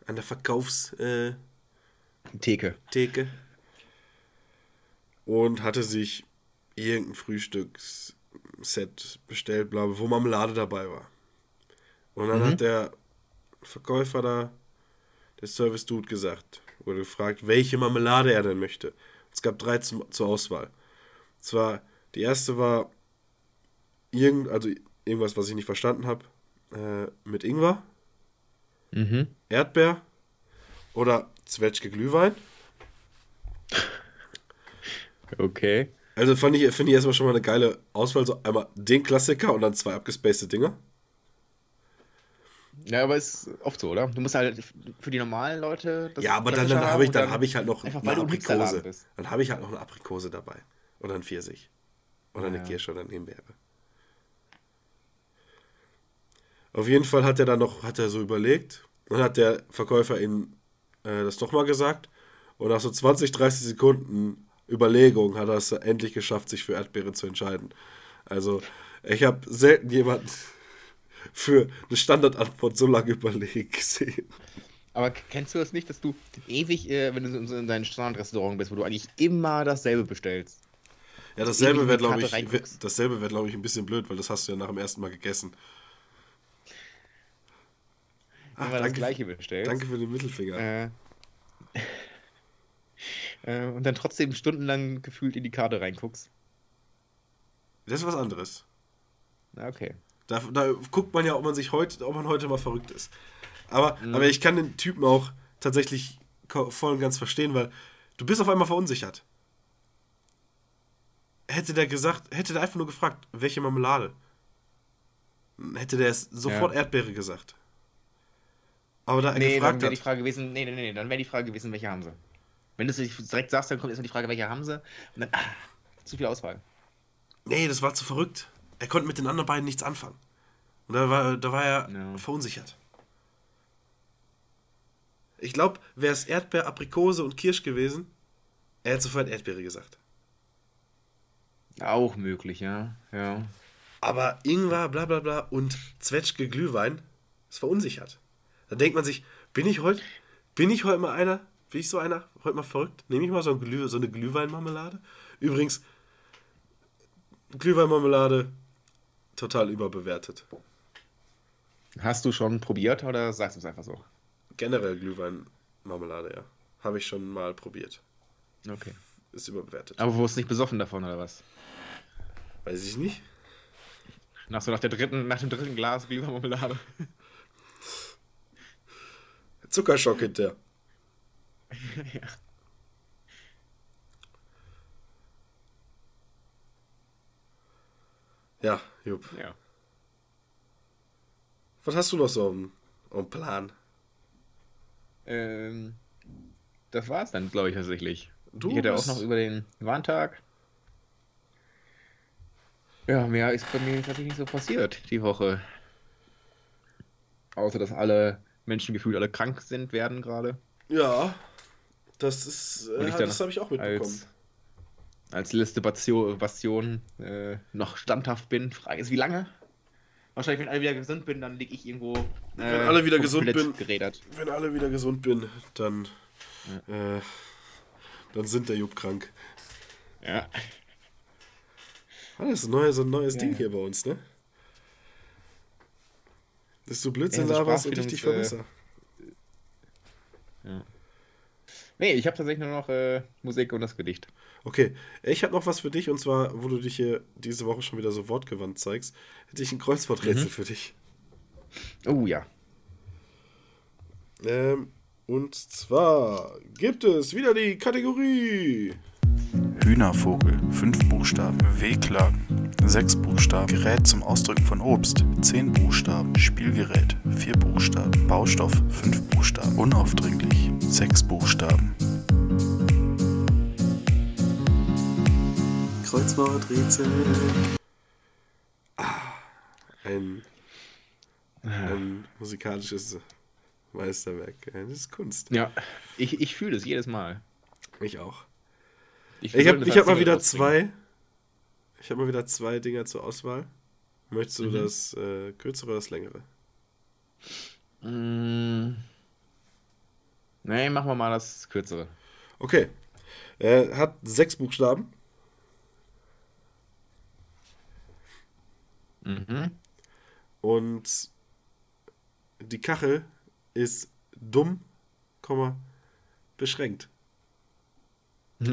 an der Verkaufstheke Theke. und hatte sich irgendein Frühstücksset bestellt, bla, wo Marmelade dabei war. Und dann hat der Verkäufer da, der Service-Dude gesagt, wurde gefragt, welche Marmelade er denn möchte. Es gab drei zum, zur Auswahl. Zwar, die erste war irgend, also irgendwas, was ich nicht verstanden habe, äh, mit Ingwer, Mhm. Erdbeer oder Zwetschge Glühwein. Okay. Also fand ich, finde ich erstmal schon mal eine geile Auswahl. So einmal den Klassiker und dann zwei abgespacete Dinger. Ja, aber ist oft so, oder? Du musst halt für die normalen Leute das ja, aber dann, dann habe ich, dann hab ich halt noch einfach, eine Aprikose. Dann habe ich halt noch eine Aprikose dabei. Oder ein Pfirsich. Oder eine Ja. Kirsche oder eine Himbeere. Auf jeden Fall hat er dann noch, hat er so überlegt. Dann hat der Verkäufer ihm äh, das doch mal gesagt. Und nach so 20, 30 Sekunden Überlegung hat er es endlich geschafft, sich für Erdbeere zu entscheiden. Also, ich habe selten jemanden für eine Standardantwort so lange überlegt gesehen. Aber kennst du das nicht, dass du ewig, äh, wenn du in deinem Standardrestaurant bist, wo du eigentlich immer dasselbe bestellst? Ja, dasselbe wäre, glaube ich, wär- dasselbe wäre, glaube ich, ein bisschen blöd, weil das hast du ja nach dem ersten Mal gegessen. Ach, Immer das danke, gleiche bestellst. danke für den Mittelfinger. Äh, äh, und dann trotzdem stundenlang gefühlt in die Karte reinguckst. Das ist was anderes. Na, okay. Da, da guckt man ja, ob man sich heute, ob man heute mal verrückt ist. Aber, Mhm. aber ich kann den Typen auch tatsächlich voll und ganz verstehen, weil du bist auf einmal verunsichert. Hätte der gesagt, hätte der einfach nur gefragt, welche Marmelade, hätte der es sofort Ja. Erdbeere gesagt. Aber da er Nee, dann gefragt wäre die Frage gewesen, nee, nee, nee, dann wäre die Frage gewesen, welche haben sie? Wenn du es direkt sagst, dann kommt erstmal die Frage, welche haben sie? Und dann, ah, zu viel Auswahl. nee, das war zu verrückt. Er konnte mit den anderen beiden nichts anfangen. Und da war, da war er Ja. verunsichert. Ich glaube, wäre es Erdbeer, Aprikose und Kirsch gewesen, er hätte sofort Erdbeere gesagt. Auch möglich, ja. Ja. Aber Ingwer, bla bla bla und Zwetschge Glühwein ist verunsichert. Da denkt man sich, bin ich heute, bin ich heute mal einer, bin ich so einer, heute mal verrückt? Nehme ich mal so, ein Glüh, so eine Glühweinmarmelade? Übrigens, Glühweinmarmelade total überbewertet. Hast du schon probiert oder sagst du es einfach so? Generell Glühweinmarmelade, ja. Habe ich schon mal probiert. Okay. Ist überbewertet. Aber wurdest nicht besoffen davon oder was? Weiß ich nicht. Nach so nach der dritten, nach dem dritten Glas Glühweinmarmelade. Zuckerschock hinter. ja. Ja, Jupp. ja. Was hast du noch so am, am Plan? Ähm, das war's dann, glaube ich, tatsächlich. Du ich hätte auch noch über den Warntag. Ja, mehr ist bei mir tatsächlich nicht so passiert die Woche. Außer, dass alle Menschen gefühlt alle krank sind, werden gerade. Ja, das ist, äh, das habe ich auch mitbekommen. Als, als letzte Bastion, Bastion äh, noch standhaft bin. Frage ist, wie lange? Wahrscheinlich, wenn alle wieder gesund bin, dann liege ich irgendwo. Äh, Wenn alle wieder gesund bin. Gerädert. Wenn alle wieder gesund bin, dann, äh, dann sind der Jupp krank. Ja. Das ist ein neues, so ein neues Ja, Ding ja. hier bei uns, ne? Dass du Blödsinn Ja, so laberst und ich dich verbessere. Nee, ich habe tatsächlich nur noch äh, Musik und das Gedicht. Okay, ich habe noch was für dich und zwar, wo du dich hier diese Woche schon wieder so wortgewandt zeigst, hätte ich ein Kreuzworträtsel Mhm. für dich. Oh ja. Ähm, und zwar gibt es wieder die Kategorie. Hühnervogel, fünf Buchstaben. Wehklagen, sechs Buchstaben. Gerät zum Ausdrücken von Obst, zehn Buchstaben. Spielgerät, vier Buchstaben. Baustoff, fünf Buchstaben. Unaufdringlich, sechs Buchstaben. Kreuzworträtsel. Ein, ein musikalisches Meisterwerk. Das ist Kunst. Ja, ich, ich fühle es jedes Mal. Ich auch. Ich, Ich habe hab mal wieder rausbringen. zwei. Ich habe mal wieder zwei Dinger zur Auswahl. Möchtest du Mhm. das äh, kürzere oder das längere? Mm. Nee, machen wir mal das kürzere. Okay. Er hat sechs Buchstaben Mhm. und die Kachel ist dumm, Komma, beschränkt.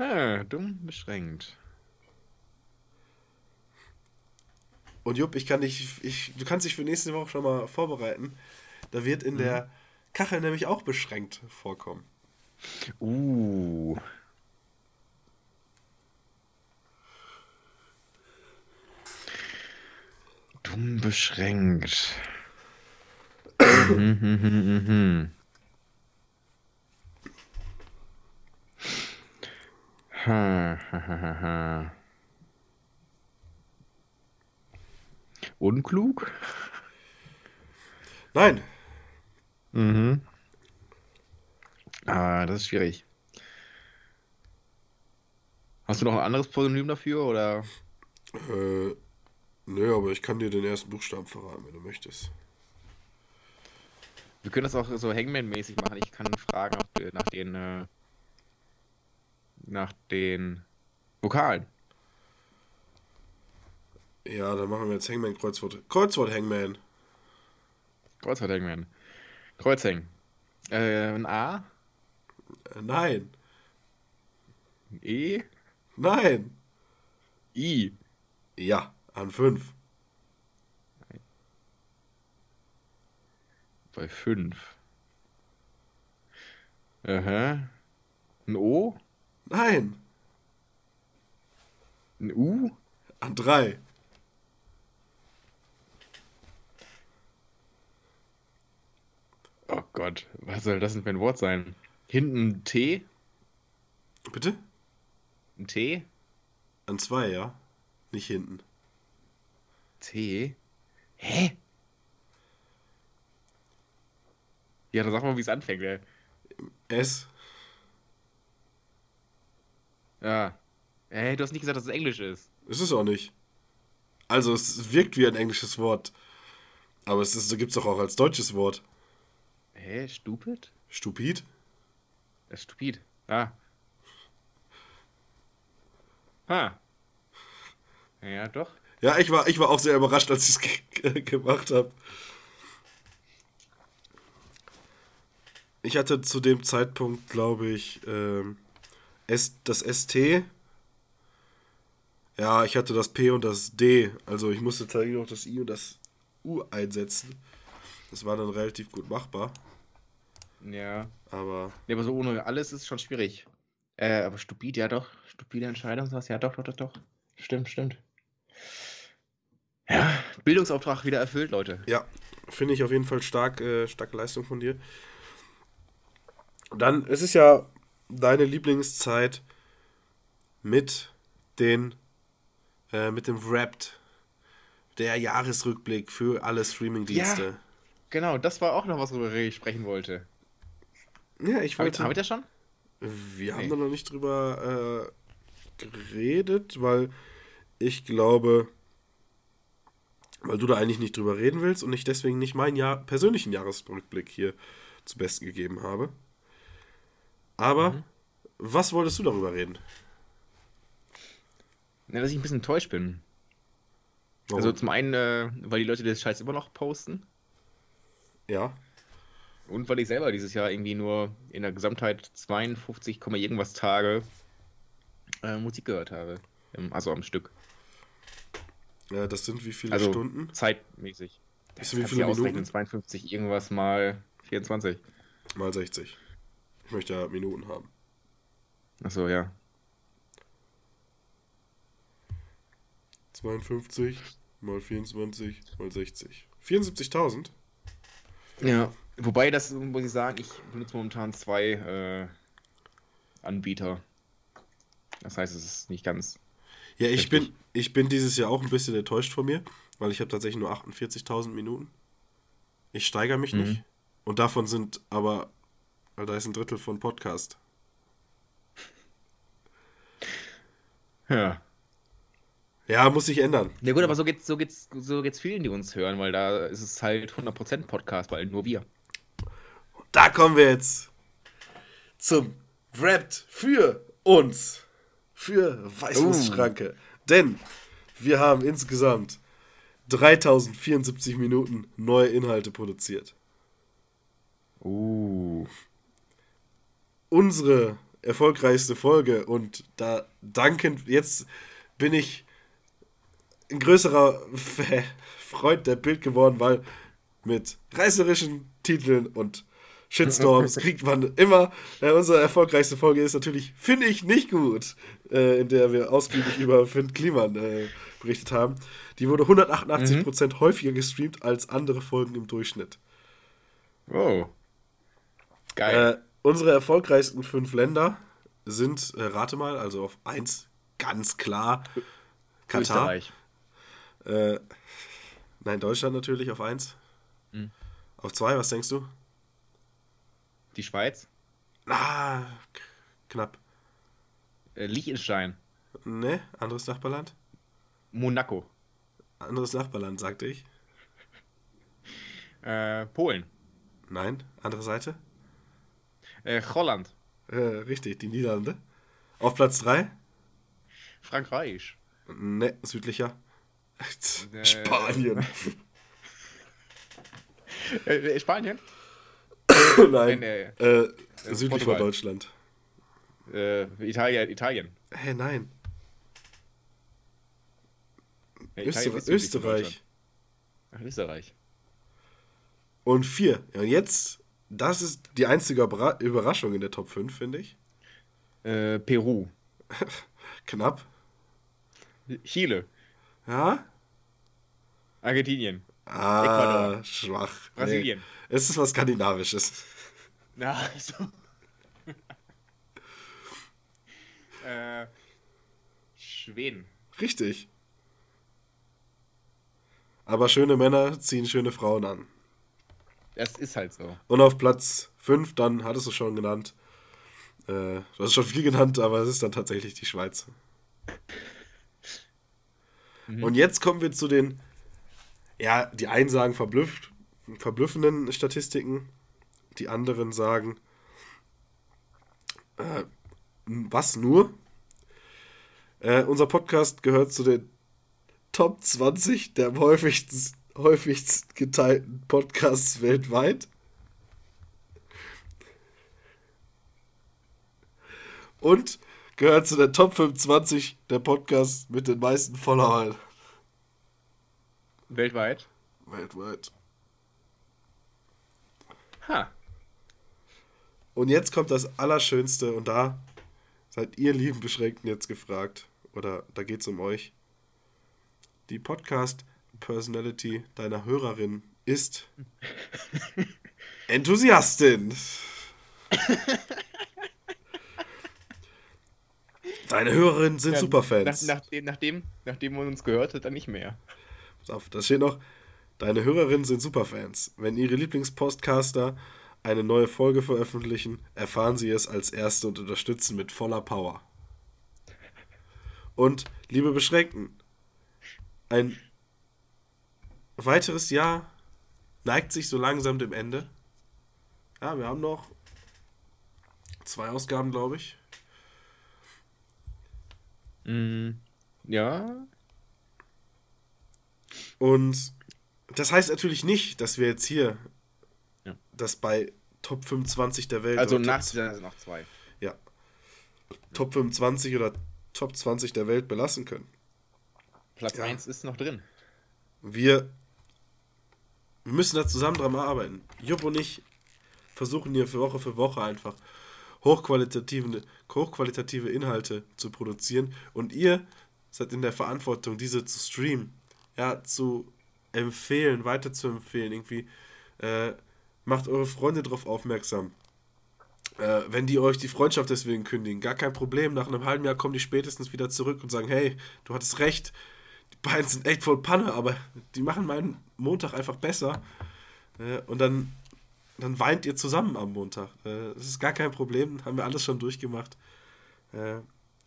Ah, dumm beschränkt. Und Jupp, ich kann dich, ich, du kannst dich für nächste Woche schon mal vorbereiten. Da wird in der Kachel nämlich auch beschränkt vorkommen. Uh. Dumm beschränkt. Mhm. Unklug? Nein, Mhm. Ah, das ist schwierig. Hast du noch ein anderes Pseudonym dafür oder? äh, nö, aber ich kann dir den ersten Buchstaben verraten, wenn du möchtest. Wir können das auch so Hangman-mäßig machen. Ich kann fragen nach, de- nach den äh, nach den Vokalen. Ja, dann machen wir jetzt Hangman Kreuzwort. Kreuzwort Hangman. Kreuzwort Hangman. Kreuzhängen. Äh, ein A, Äh, nein, ein E, nein. I. Ja, an fünf. Bei 5. Aha. Ein O, Nein, ein U, an drei. Oh Gott, was soll das denn für ein Wort sein? Hinten ein T, Bitte? ein T, An zwei, ja. Nicht hinten. Hä? Ja, dann sag mal, wie es anfängt, ey. S. Ja. Ey, du hast nicht gesagt, dass es Englisch ist. Ist es auch nicht. Also, es wirkt wie ein englisches Wort. Aber es ist, gibt es doch auch als deutsches Wort. Hä? Stupid? Stupid? Das ist stupid. Ah. Ha. Ja, doch. Ja, ich war, ich war auch sehr überrascht, als ich es ge gemacht habe. Ich hatte zu dem Zeitpunkt, glaube ich, ähm, S, das ST. Ja, ich hatte das P und das D. Also ich musste tatsächlich noch das I und das U einsetzen. Das war dann relativ gut machbar. Ja. Aber Nee, aber so ohne alles ist schon schwierig. Äh, aber stupid, ja doch. Stupide Entscheidung, sowas, ja doch, doch, doch, doch. Stimmt, stimmt. Ja, Bildungsauftrag wieder erfüllt, Leute. ja, finde ich auf jeden Fall stark, äh, starke Leistung von dir. Dann, es ist ja deine Lieblingszeit mit den, äh, mit dem Wrapped, der Jahresrückblick für alle Streamingdienste. Genau, das war auch noch was, worüber ich sprechen wollte. Ja, ich Haben wollte. haben wir das schon? Wir haben Nee. da noch nicht drüber äh, geredet, weil ich glaube, weil du da eigentlich nicht drüber reden willst und ich deswegen nicht meinen Jahr, persönlichen Jahresrückblick hier zu Besten gegeben habe. Aber Mhm. was wolltest du darüber reden? Ja, dass ich ein bisschen enttäuscht bin. Warum? Also zum einen, äh, weil die Leute das Scheiß immer noch posten ja, und weil ich selber dieses Jahr irgendwie nur in der Gesamtheit 52, Komma irgendwas Tage äh, Musik gehört habe. Im- Also am Stück. Ja, das sind wie viele Also Stunden? zeitmäßig. Das sind wie viele Minuten? 52 irgendwas mal 24. Mal 60. Ich möchte ja Minuten haben. Achso, ja. 52 mal 24 mal 60. 74.000? Ja. Wobei, das muss ich sagen, ich benutze momentan zwei äh, Anbieter. Das heißt, es ist nicht ganz. Ja, ich bin, ich bin dieses Jahr auch ein bisschen enttäuscht von mir, weil ich habe tatsächlich nur 48.000 Minuten. Ich steigere mich Mhm. nicht. Und davon sind aber Weil da ist ein Drittel von Podcast. Ja. Ja, muss sich ändern. Ja gut, aber so geht's, so geht's, so geht's vielen, die uns hören, weil da ist es halt 100% Podcast, weil nur wir. Da kommen wir jetzt zum Wrapped für uns. Für Weißwurstschranke. Denn wir haben insgesamt 3074 Minuten neue Inhalte produziert. Uh. Unsere erfolgreichste Folge und da dankend, jetzt bin ich ein größerer Freund der Bild geworden, weil mit reißerischen Titeln und Shitstorms kriegt man immer. Äh, unsere erfolgreichste Folge ist natürlich, finde ich, nicht gut, äh, in der wir ausgiebig über Finn Kliman äh, berichtet haben. Die wurde 188% häufiger gestreamt als andere Folgen im Durchschnitt. Oh. Geil. Äh, unsere erfolgreichsten fünf Länder sind, äh, rate mal, also auf 1 ganz klar Katar. Äh, nein, Deutschland natürlich auf 1. Mhm. Auf 2, was denkst du? Die Schweiz. Ah, knapp. Äh, Liechtenstein. Ne, anderes Nachbarland? Monaco. Anderes Nachbarland, sagte ich. Äh, Polen. Nein, andere Seite? Äh, Holland. Äh, richtig, die Niederlande. Auf Platz 3? Frankreich. Ne, südlicher. Äh, Spanien. Nein, Spanien? Nein, äh, südlich von Portugal. Deutschland. Äh, Italien. Italien. Hä, nein. Ja, Österreich. Deutschland. Ach, Österreich. Und 4. Ja, und jetzt, das ist die einzige Überra Überraschung in der Top 5, finde ich. Äh, Peru. Knapp. Chile. Ja? Argentinien. Ah, Ecuador. schwach. Brasilien. Nee, es ist was Skandinavisches. Na, so. äh, Schweden. Richtig. Aber schöne Männer ziehen schöne Frauen an. Das ist halt so. Und auf Platz 5, dann hattest du schon genannt. Äh, du hast schon viel genannt, aber es ist dann tatsächlich die Schweiz. Und jetzt kommen wir zu den, ja, die einen sagen verblüfft, verblüffenden Statistiken, die anderen sagen, äh, was nur? Äh, unser Podcast gehört zu den Top 20 der häufigsten, häufigst geteilten Podcasts weltweit. Und gehört zu der Top 25 der Podcasts mit den meisten Followern Weltweit. weltweit. Ha. Und jetzt kommt das Allerschönste und da seid ihr lieben Beschränkten jetzt gefragt. Oder da geht es um euch. Die Podcast-Personality deiner Hörerin ist Enthusiastin. Deine Hörerinnen sind Ja, Superfans. Nach, nachdem, nachdem, nachdem man uns gehört hat, dann nicht mehr. Pass auf, da steht noch, deine Hörerinnen sind Superfans. Wenn ihre Lieblingspodcaster eine neue Folge veröffentlichen, erfahren sie es als Erste und unterstützen mit voller Power. Und, liebe Beschränkten, ein weiteres Jahr neigt sich so langsam dem Ende. Ja, wir haben noch zwei Ausgaben, glaube ich. Mm, ja. Und das heißt natürlich nicht, dass wir jetzt hier Ja. das bei Top 25 der Welt Also nach Top, noch zwei. ja, Top 25 oder Top 20 der Welt belassen können. Platz Ja. 1 ist noch drin. Wir, wir müssen da zusammen dran arbeiten. Jupp und ich versuchen hier für Woche für Woche einfach hochqualitative, hochqualitative Inhalte zu produzieren und ihr seid in der Verantwortung, diese zu streamen, ja, zu empfehlen, weiter zu empfehlen, irgendwie äh, macht eure Freunde darauf aufmerksam. Äh, wenn die euch die Freundschaft deswegen kündigen, gar kein Problem. Nach einem halben Jahr kommen die spätestens wieder zurück und sagen, hey, du hattest recht, die beiden sind echt voll Panne, aber die machen meinen Montag einfach besser. Äh, und dann dann weint ihr zusammen am Montag. Äh, das ist gar kein Problem, haben wir alles schon durchgemacht.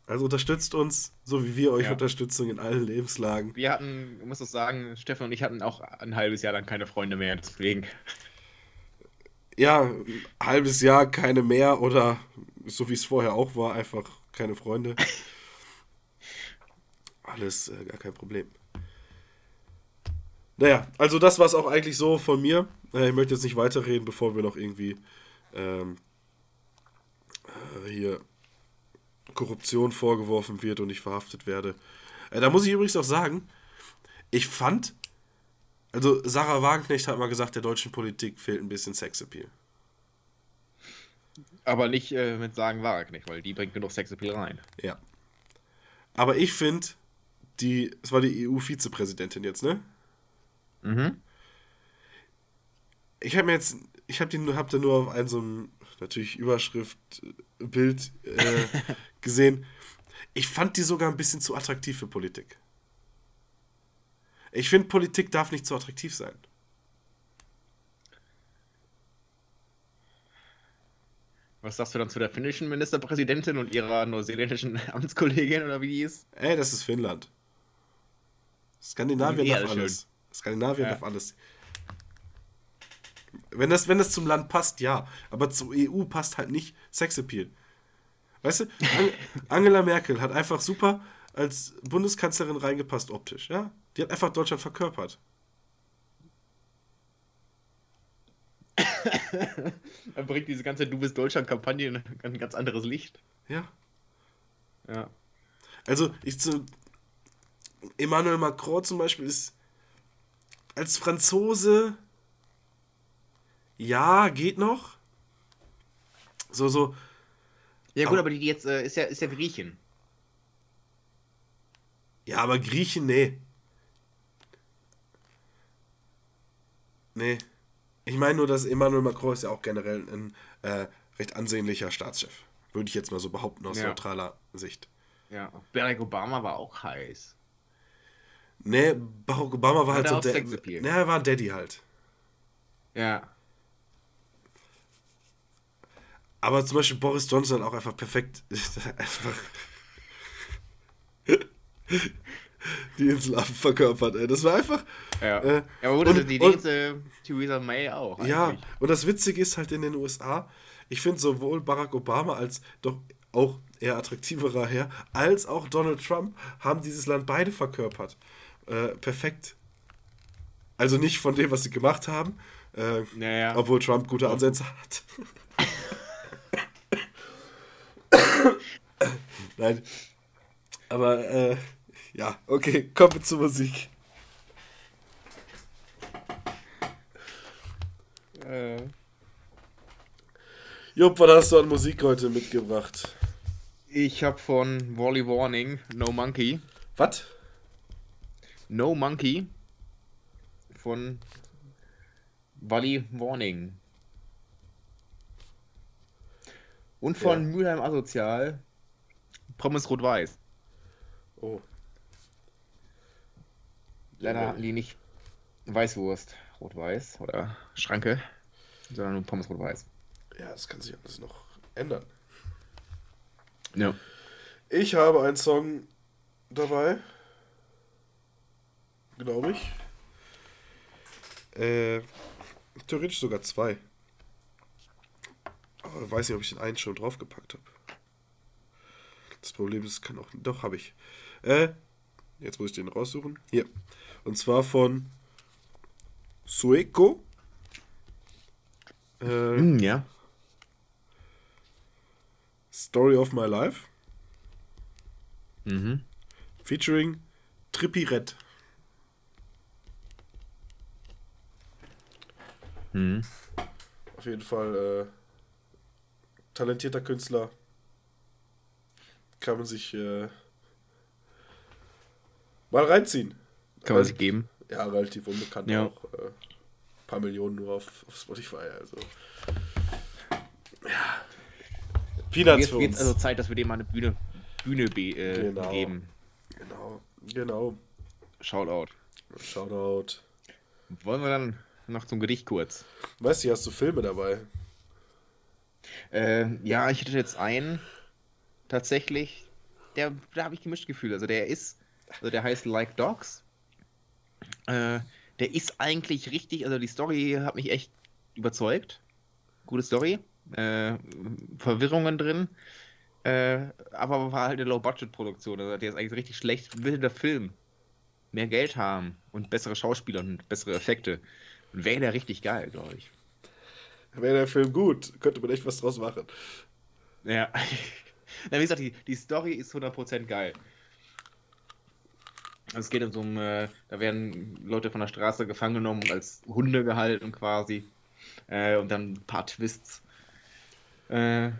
Also unterstützt uns, so wie wir euch Ja. Unterstützung in allen Lebenslagen. Wir hatten, ich muss auch sagen, Stefan und ich hatten auch ein halbes Jahr lang keine Freunde mehr, deswegen. Ja, ein halbes Jahr keine mehr oder so wie es vorher auch war, einfach keine Freunde. Alles äh, gar kein Problem. Naja, also das war es auch eigentlich so von mir. Äh, ich möchte jetzt nicht weiterreden, bevor wir noch irgendwie ähm, äh, hier Korruption vorgeworfen wird und ich verhaftet werde. Äh, da muss ich übrigens auch sagen, ich fand, also Sarah Wagenknecht hat mal gesagt, der deutschen Politik fehlt ein bisschen Sexappeal. Aber nicht äh, mit sagen Wagenknecht, weil die bringt genug Sexappeal rein. Ja. Aber ich finde, die, es war die EU-Vizepräsidentin jetzt, ne? Mhm. Ich habe mir jetzt, ich habe hab da nur auf einem so einem, natürlich Überschrift, äh, Bild äh, gesehen. Ich fand die sogar ein bisschen zu attraktiv für Politik. Ich finde, Politik darf nicht zu attraktiv sein. Was sagst du dann zu der finnischen Ministerpräsidentin und ihrer neuseeländischen Amtskollegin oder wie die ist? Ey, das ist Finnland. Skandinavien darf alles. Skandinavien Ja. darf alles. Wenn das, wenn das zum Land passt, ja. Aber zur EU passt halt nicht Sexappeal. Weißt du, Ang Angela Merkel hat einfach super als Bundeskanzlerin reingepasst optisch, ja? Die hat einfach Deutschland verkörpert. Er bringt diese ganze Du bist Deutschland-Kampagne in ein ganz anderes Licht. Ja. Ja. Also, ich zu. Emmanuel Macron zum Beispiel ist als Franzose. Ja, geht noch. So, so. Ja gut, Aber- aber die jetzt äh, ist ja ist ja Griechin. Ja, aber Griechen, nee. Nee. Ich meine nur, dass Emmanuel Macron ist ja auch generell ein äh, recht ansehnlicher Staatschef. Würde ich jetzt mal so behaupten aus Ja. neutraler Sicht. Ja. Barack Obama war auch heiß. Nee, Barack Obama war Hat halt so der. Nee, er war ein Daddy halt. Ja. Aber zum Beispiel Boris Johnson auch einfach perfekt. einfach. die Inselaffen verkörpert, ey. Das war einfach. Ja. Äh, aber gut, und- die und- nächste Theresa May auch. Ja, eigentlich. und das Witzige ist halt in den USA, ich finde sowohl Barack Obama als doch auch eher attraktiverer Herr, als auch Donald Trump haben dieses Land beide verkörpert. Äh, perfekt. Also nicht von dem, was sie gemacht haben, äh, Naja. obwohl Trump gute Ansätze hat. Nein. Aber, äh, ja, okay, kommen wir zur Musik. Äh, Jupp, was hast du an Musik heute mitgebracht? ich habe von Wally Warning No Monkey. Was? No Monkey von Wally Warning. Und von Ja. Mülheim Asozial Pommes Rot-Weiß. Oh. Leider hatten die nicht Weißwurst Rot-Weiß oder Schranke, sondern nur Pommes Rot-Weiß. Ja, das kann sich alles noch ändern. Ja. Ich habe einen Song dabei. Glaube ich. Äh, theoretisch sogar zwei. Ich weiß nicht, ob ich den einen schon draufgepackt habe. Das Problem ist, es kann auch. Doch, habe ich. Äh, jetzt muss ich den raussuchen. Hier. Und zwar von Sueco. Äh, Hm, ja. Story of My Life. Mhm. Featuring Trippy Red. Mhm. Auf jeden Fall äh, talentierter Künstler. Kann man sich äh, mal reinziehen. Kann man sich geben. Ja, relativ unbekannt Ja. auch. Äh, paar Millionen nur auf, auf Spotify. Also. Ja. Peanuts Jetzt für uns. also Zeit, dass wir dem mal eine Bühne, Bühne äh, Genau. geben. genau, genau. Shoutout. Shoutout. Wollen wir dann noch zum Gedicht kurz. Weißt du, hast du Filme dabei? Äh, ja, ich hätte jetzt einen tatsächlich. Der, da habe ich gemischt Gefühle. Also der ist, also der heißt Like Dogs. Äh, der ist eigentlich richtig, also die Story hat mich echt überzeugt. Gute Story. Äh, Verwirrungen drin. Äh, aber war halt eine Low-Budget-Produktion. Also der ist eigentlich richtig schlecht. Will der Film mehr Geld haben und bessere Schauspieler und bessere Effekte, wäre der richtig geil, glaube ich. Wäre der Film gut, könnte man echt was draus machen. Ja. Na, wie gesagt, die, die Story ist 100% geil. Es geht um so um, äh, da werden Leute von der Straße gefangen genommen und als Hunde gehalten quasi. Äh, und dann ein paar Twists. Äh,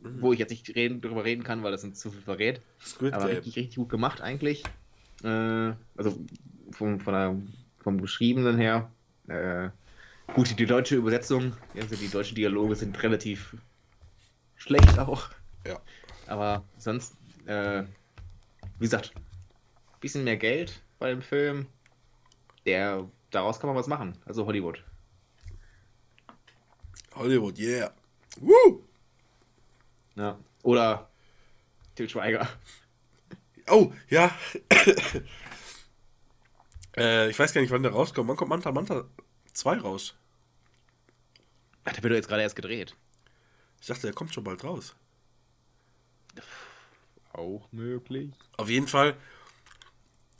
wo ich jetzt nicht reden, darüber reden kann, weil das uns zu viel verrät. Squid Aber Game. richtig, richtig gut gemacht eigentlich. Äh, also vom, von der, vom Beschriebenen her. Gut, die, die deutsche Übersetzung, also die deutschen Dialoge sind relativ schlecht auch. Ja. Aber sonst, äh, wie gesagt, bisschen mehr Geld bei dem Film. Der, daraus kann man was machen. Also Hollywood. Hollywood, yeah. Woo! Ja. Oder Til Schweiger. Oh, ja. äh, ich weiß gar nicht, wann der rauskommt. Wann kommt Manta Manta 2 raus? Ach, der wird doch jetzt gerade erst gedreht. Ich dachte, der kommt schon bald raus. Auch möglich. Auf jeden Fall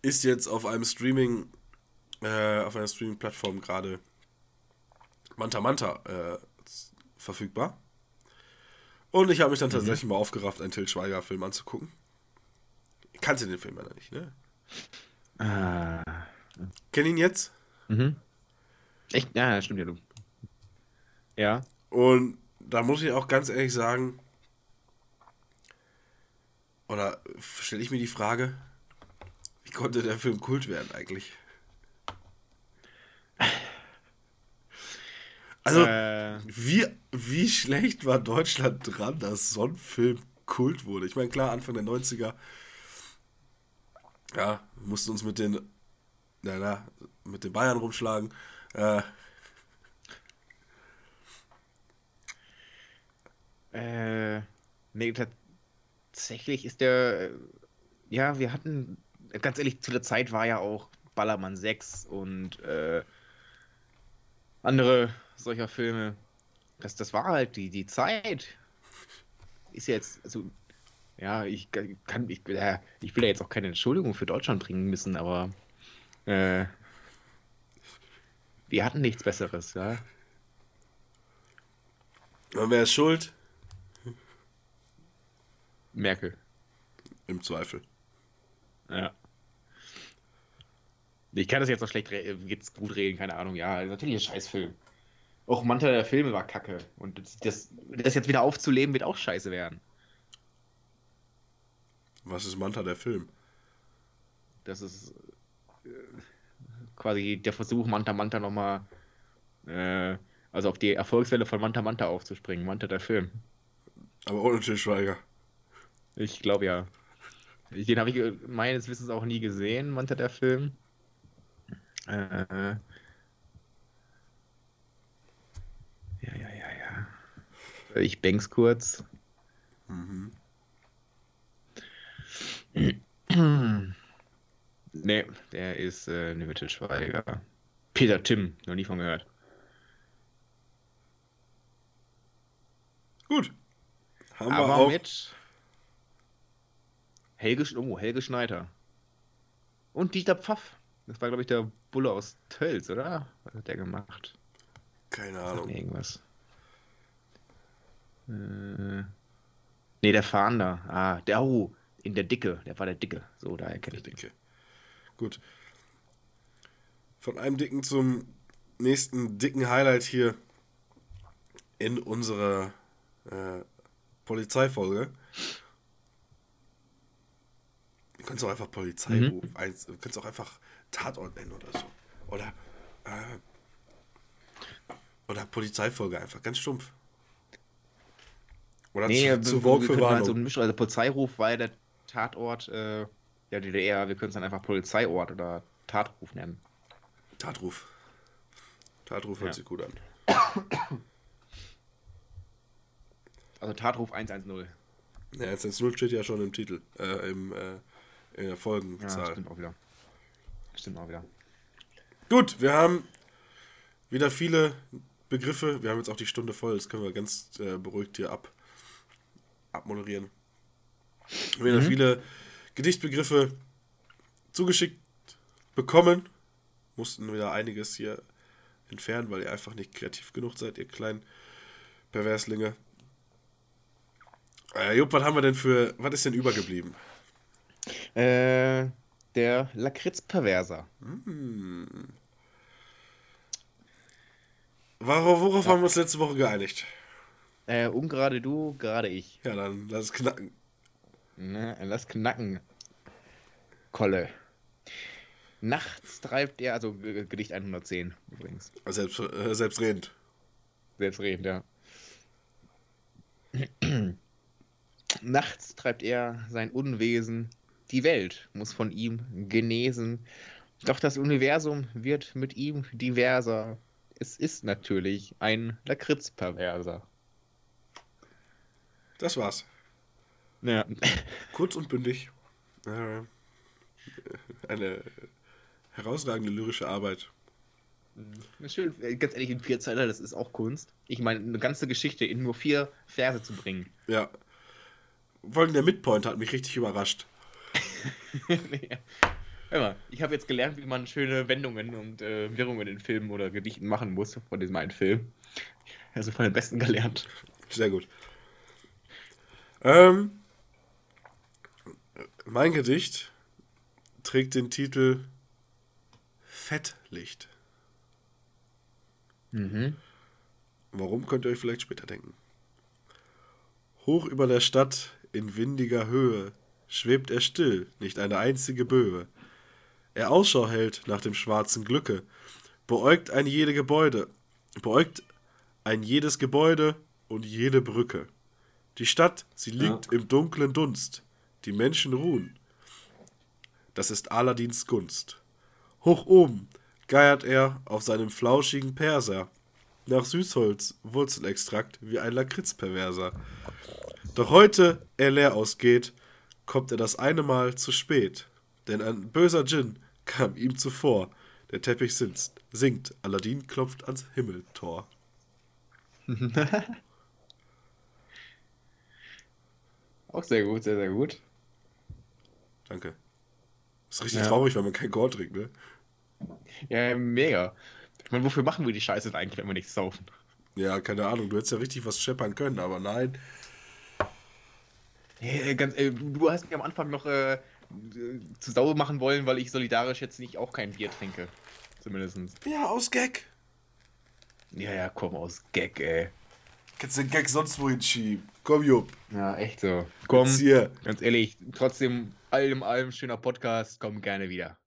ist jetzt auf einem Streaming, äh, auf einer Streaming-Plattform gerade Manta Manta äh, verfügbar. Und ich habe mich dann tatsächlich mal aufgerafft, einen Till Schweiger-Film anzugucken. Kannst du den Film leider nicht, ne? Ah. Kenn ihn jetzt. Mhm. Echt? Ja, stimmt ja, du. Ja. Und da muss ich auch ganz ehrlich sagen, oder stelle ich mir die Frage, wie konnte der Film Kult werden eigentlich? Also, äh, wie, wie schlecht war Deutschland dran, dass so ein Film Kult wurde? Ich meine, klar, Anfang der 90er, ja, mussten uns mit den, na, na, mit den Bayern rumschlagen. Äh, Äh, nee, tatsächlich ist der, äh, ja, wir hatten, ganz ehrlich, zu der Zeit war ja auch Ballermann 6 und äh, andere solcher Filme. Das, das war halt die, die Zeit. Ist jetzt, also, ja, ich kann, ich, äh, ich will ja jetzt auch keine Entschuldigung für Deutschland bringen müssen, aber äh, wir hatten nichts Besseres, ja. und wer ist schuld? Merkel. Im Zweifel. Ja. Ich kann das jetzt noch schlecht jetzt gut reden, keine Ahnung. Ja, natürlich ein Scheißfilm. Auch Manta der Filme war kacke. Und das, das, das jetzt wieder aufzuleben, wird auch scheiße werden. Was ist Manta der Film? Das ist quasi der Versuch, Manta Manta nochmal, äh, also auf die Erfolgswelle von Manta Manta aufzuspringen. Manta der Film. Aber ohne Til Schweiger. Ich glaube ja. Den habe ich meines Wissens auch nie gesehen, Manta der Film. Äh, ja, ja, ja, ja. Ich bank's kurz. Mhm. Nee, der ist äh, ne, mit Til Schweiger. Peter Tim, noch nie von gehört. Gut. Haben wir Aber auch. mit Helge, oh, Helge Schneider. Und Dieter Pfaff. Das war, glaube ich, der Bulle aus Tölz, oder? Was hat der gemacht? Keine Ahnung. irgendwas. Äh, nee, der Fahnder. Ah, der, oh, in der Dicke. Der war der Dicke. So, daher kenne ich den. Dicke. Gut. Von einem dicken zum nächsten dicken Highlight hier in unserer äh, Polizeifolge. Du kannst auch einfach Polizeiruf, eins, du kannst auch einfach Tatort nennen oder so. Oder, äh, oder Polizeifolge einfach, ganz stumpf. Oder Nee, zu, zu Vogue für könnten halt so Warnung. also Polizeiruf war ja der Tatort äh, der DDR. Wir können es dann einfach Polizeihort oder Tatruf nennen. Tatruf. Tatruf Ja. hört sich gut an. Also Tatruf 110. Ja, 110 steht ja schon im Titel, äh, im, äh, in der Ja, Folgenzahl. stimmt auch wieder. Stimmt auch wieder. Gut, wir haben wieder viele Begriffe. Wir haben jetzt auch die Stunde voll. Das können wir ganz äh, beruhigt hier ab, abmoderieren. Wieder viele Gedichtbegriffe zugeschickt bekommen. Mussten wieder einiges hier entfernen, weil ihr einfach nicht kreativ genug seid, ihr kleinen Perverslinge. Äh, Jupp, was haben wir denn für. Was ist denn übergeblieben? Äh, der Lakritz-Perverser. Worauf, worauf haben wir uns letzte Woche geeinigt? Äh, ungerade du, gerade ich. Ja, dann lass es knacken. Ne, lass knacken. Kolle. Nachts treibt er, also Gedicht 110 übrigens. Selbst, äh, selbstredend. Selbstredend, ja. Nachts treibt er sein Unwesen. Die Welt muss von ihm genesen. Doch das Universum wird mit ihm diverser. Es ist natürlich ein Lakritz-Perverser. Das war's. Ja. Kurz und bündig. Äh, eine herausragende lyrische Arbeit. Schön, äh, ganz ehrlich, in vier Zeilen, das ist auch Kunst. Ich meine, eine ganze Geschichte in nur vier Verse zu bringen. Ja. Vor allem der Midpoint hat mich richtig überrascht. Hör mal, ich habe jetzt gelernt, wie man schöne Wendungen und äh, Wirrungen in Filmen oder Gedichten machen muss von diesem einen Film. Also von den Besten gelernt. Sehr gut. Ähm, mein Gedicht trägt den Titel Fettlicht. Mhm. Warum könnt ihr euch vielleicht später denken? Hoch über der Stadt, in windiger Höhe, schwebt er still, nicht eine einzige Böe. Er Ausschau hält nach dem schwarzen Glücke, beäugt ein jede Gebäude, beäugt ein jedes Gebäude und jede Brücke. Die Stadt, sie liegt im dunklen Dunst, die Menschen ruhen. Das ist Aladins Gunst. Hoch oben geiert er auf seinem flauschigen Perser, nach Süßholz, Wurzelextrakt wie ein Lakritzperverser. Doch heute er leer ausgeht, kommt er das eine Mal zu spät, denn ein böser Djinn kam ihm zuvor. Der Teppich sinkt, sinkt, Aladdin klopft ans Himmeltor. Auch sehr gut, sehr, sehr gut. Danke. Ist richtig Ja. traurig, wenn man kein Gold trinkt, ne? Ja, mega. Ich meine, wofür machen wir die Scheiße denn eigentlich, wenn wir nichts saufen? Ja, keine Ahnung, du hättest ja richtig was scheppern können, aber nein. Hey, ganz, äh, du hast mich am Anfang noch äh, äh, zu sauer machen wollen, weil ich solidarisch jetzt nicht auch kein Bier trinke. Zumindestens. Ja, aus Gag. Ja, ja, komm aus Gag, ey. Kannst den Gag sonst wohin schieben. Komm, Jupp. Ja, echt so. Komm, Jetzt hier. ganz ehrlich, trotzdem, allem, allem schöner Podcast, komm gerne wieder.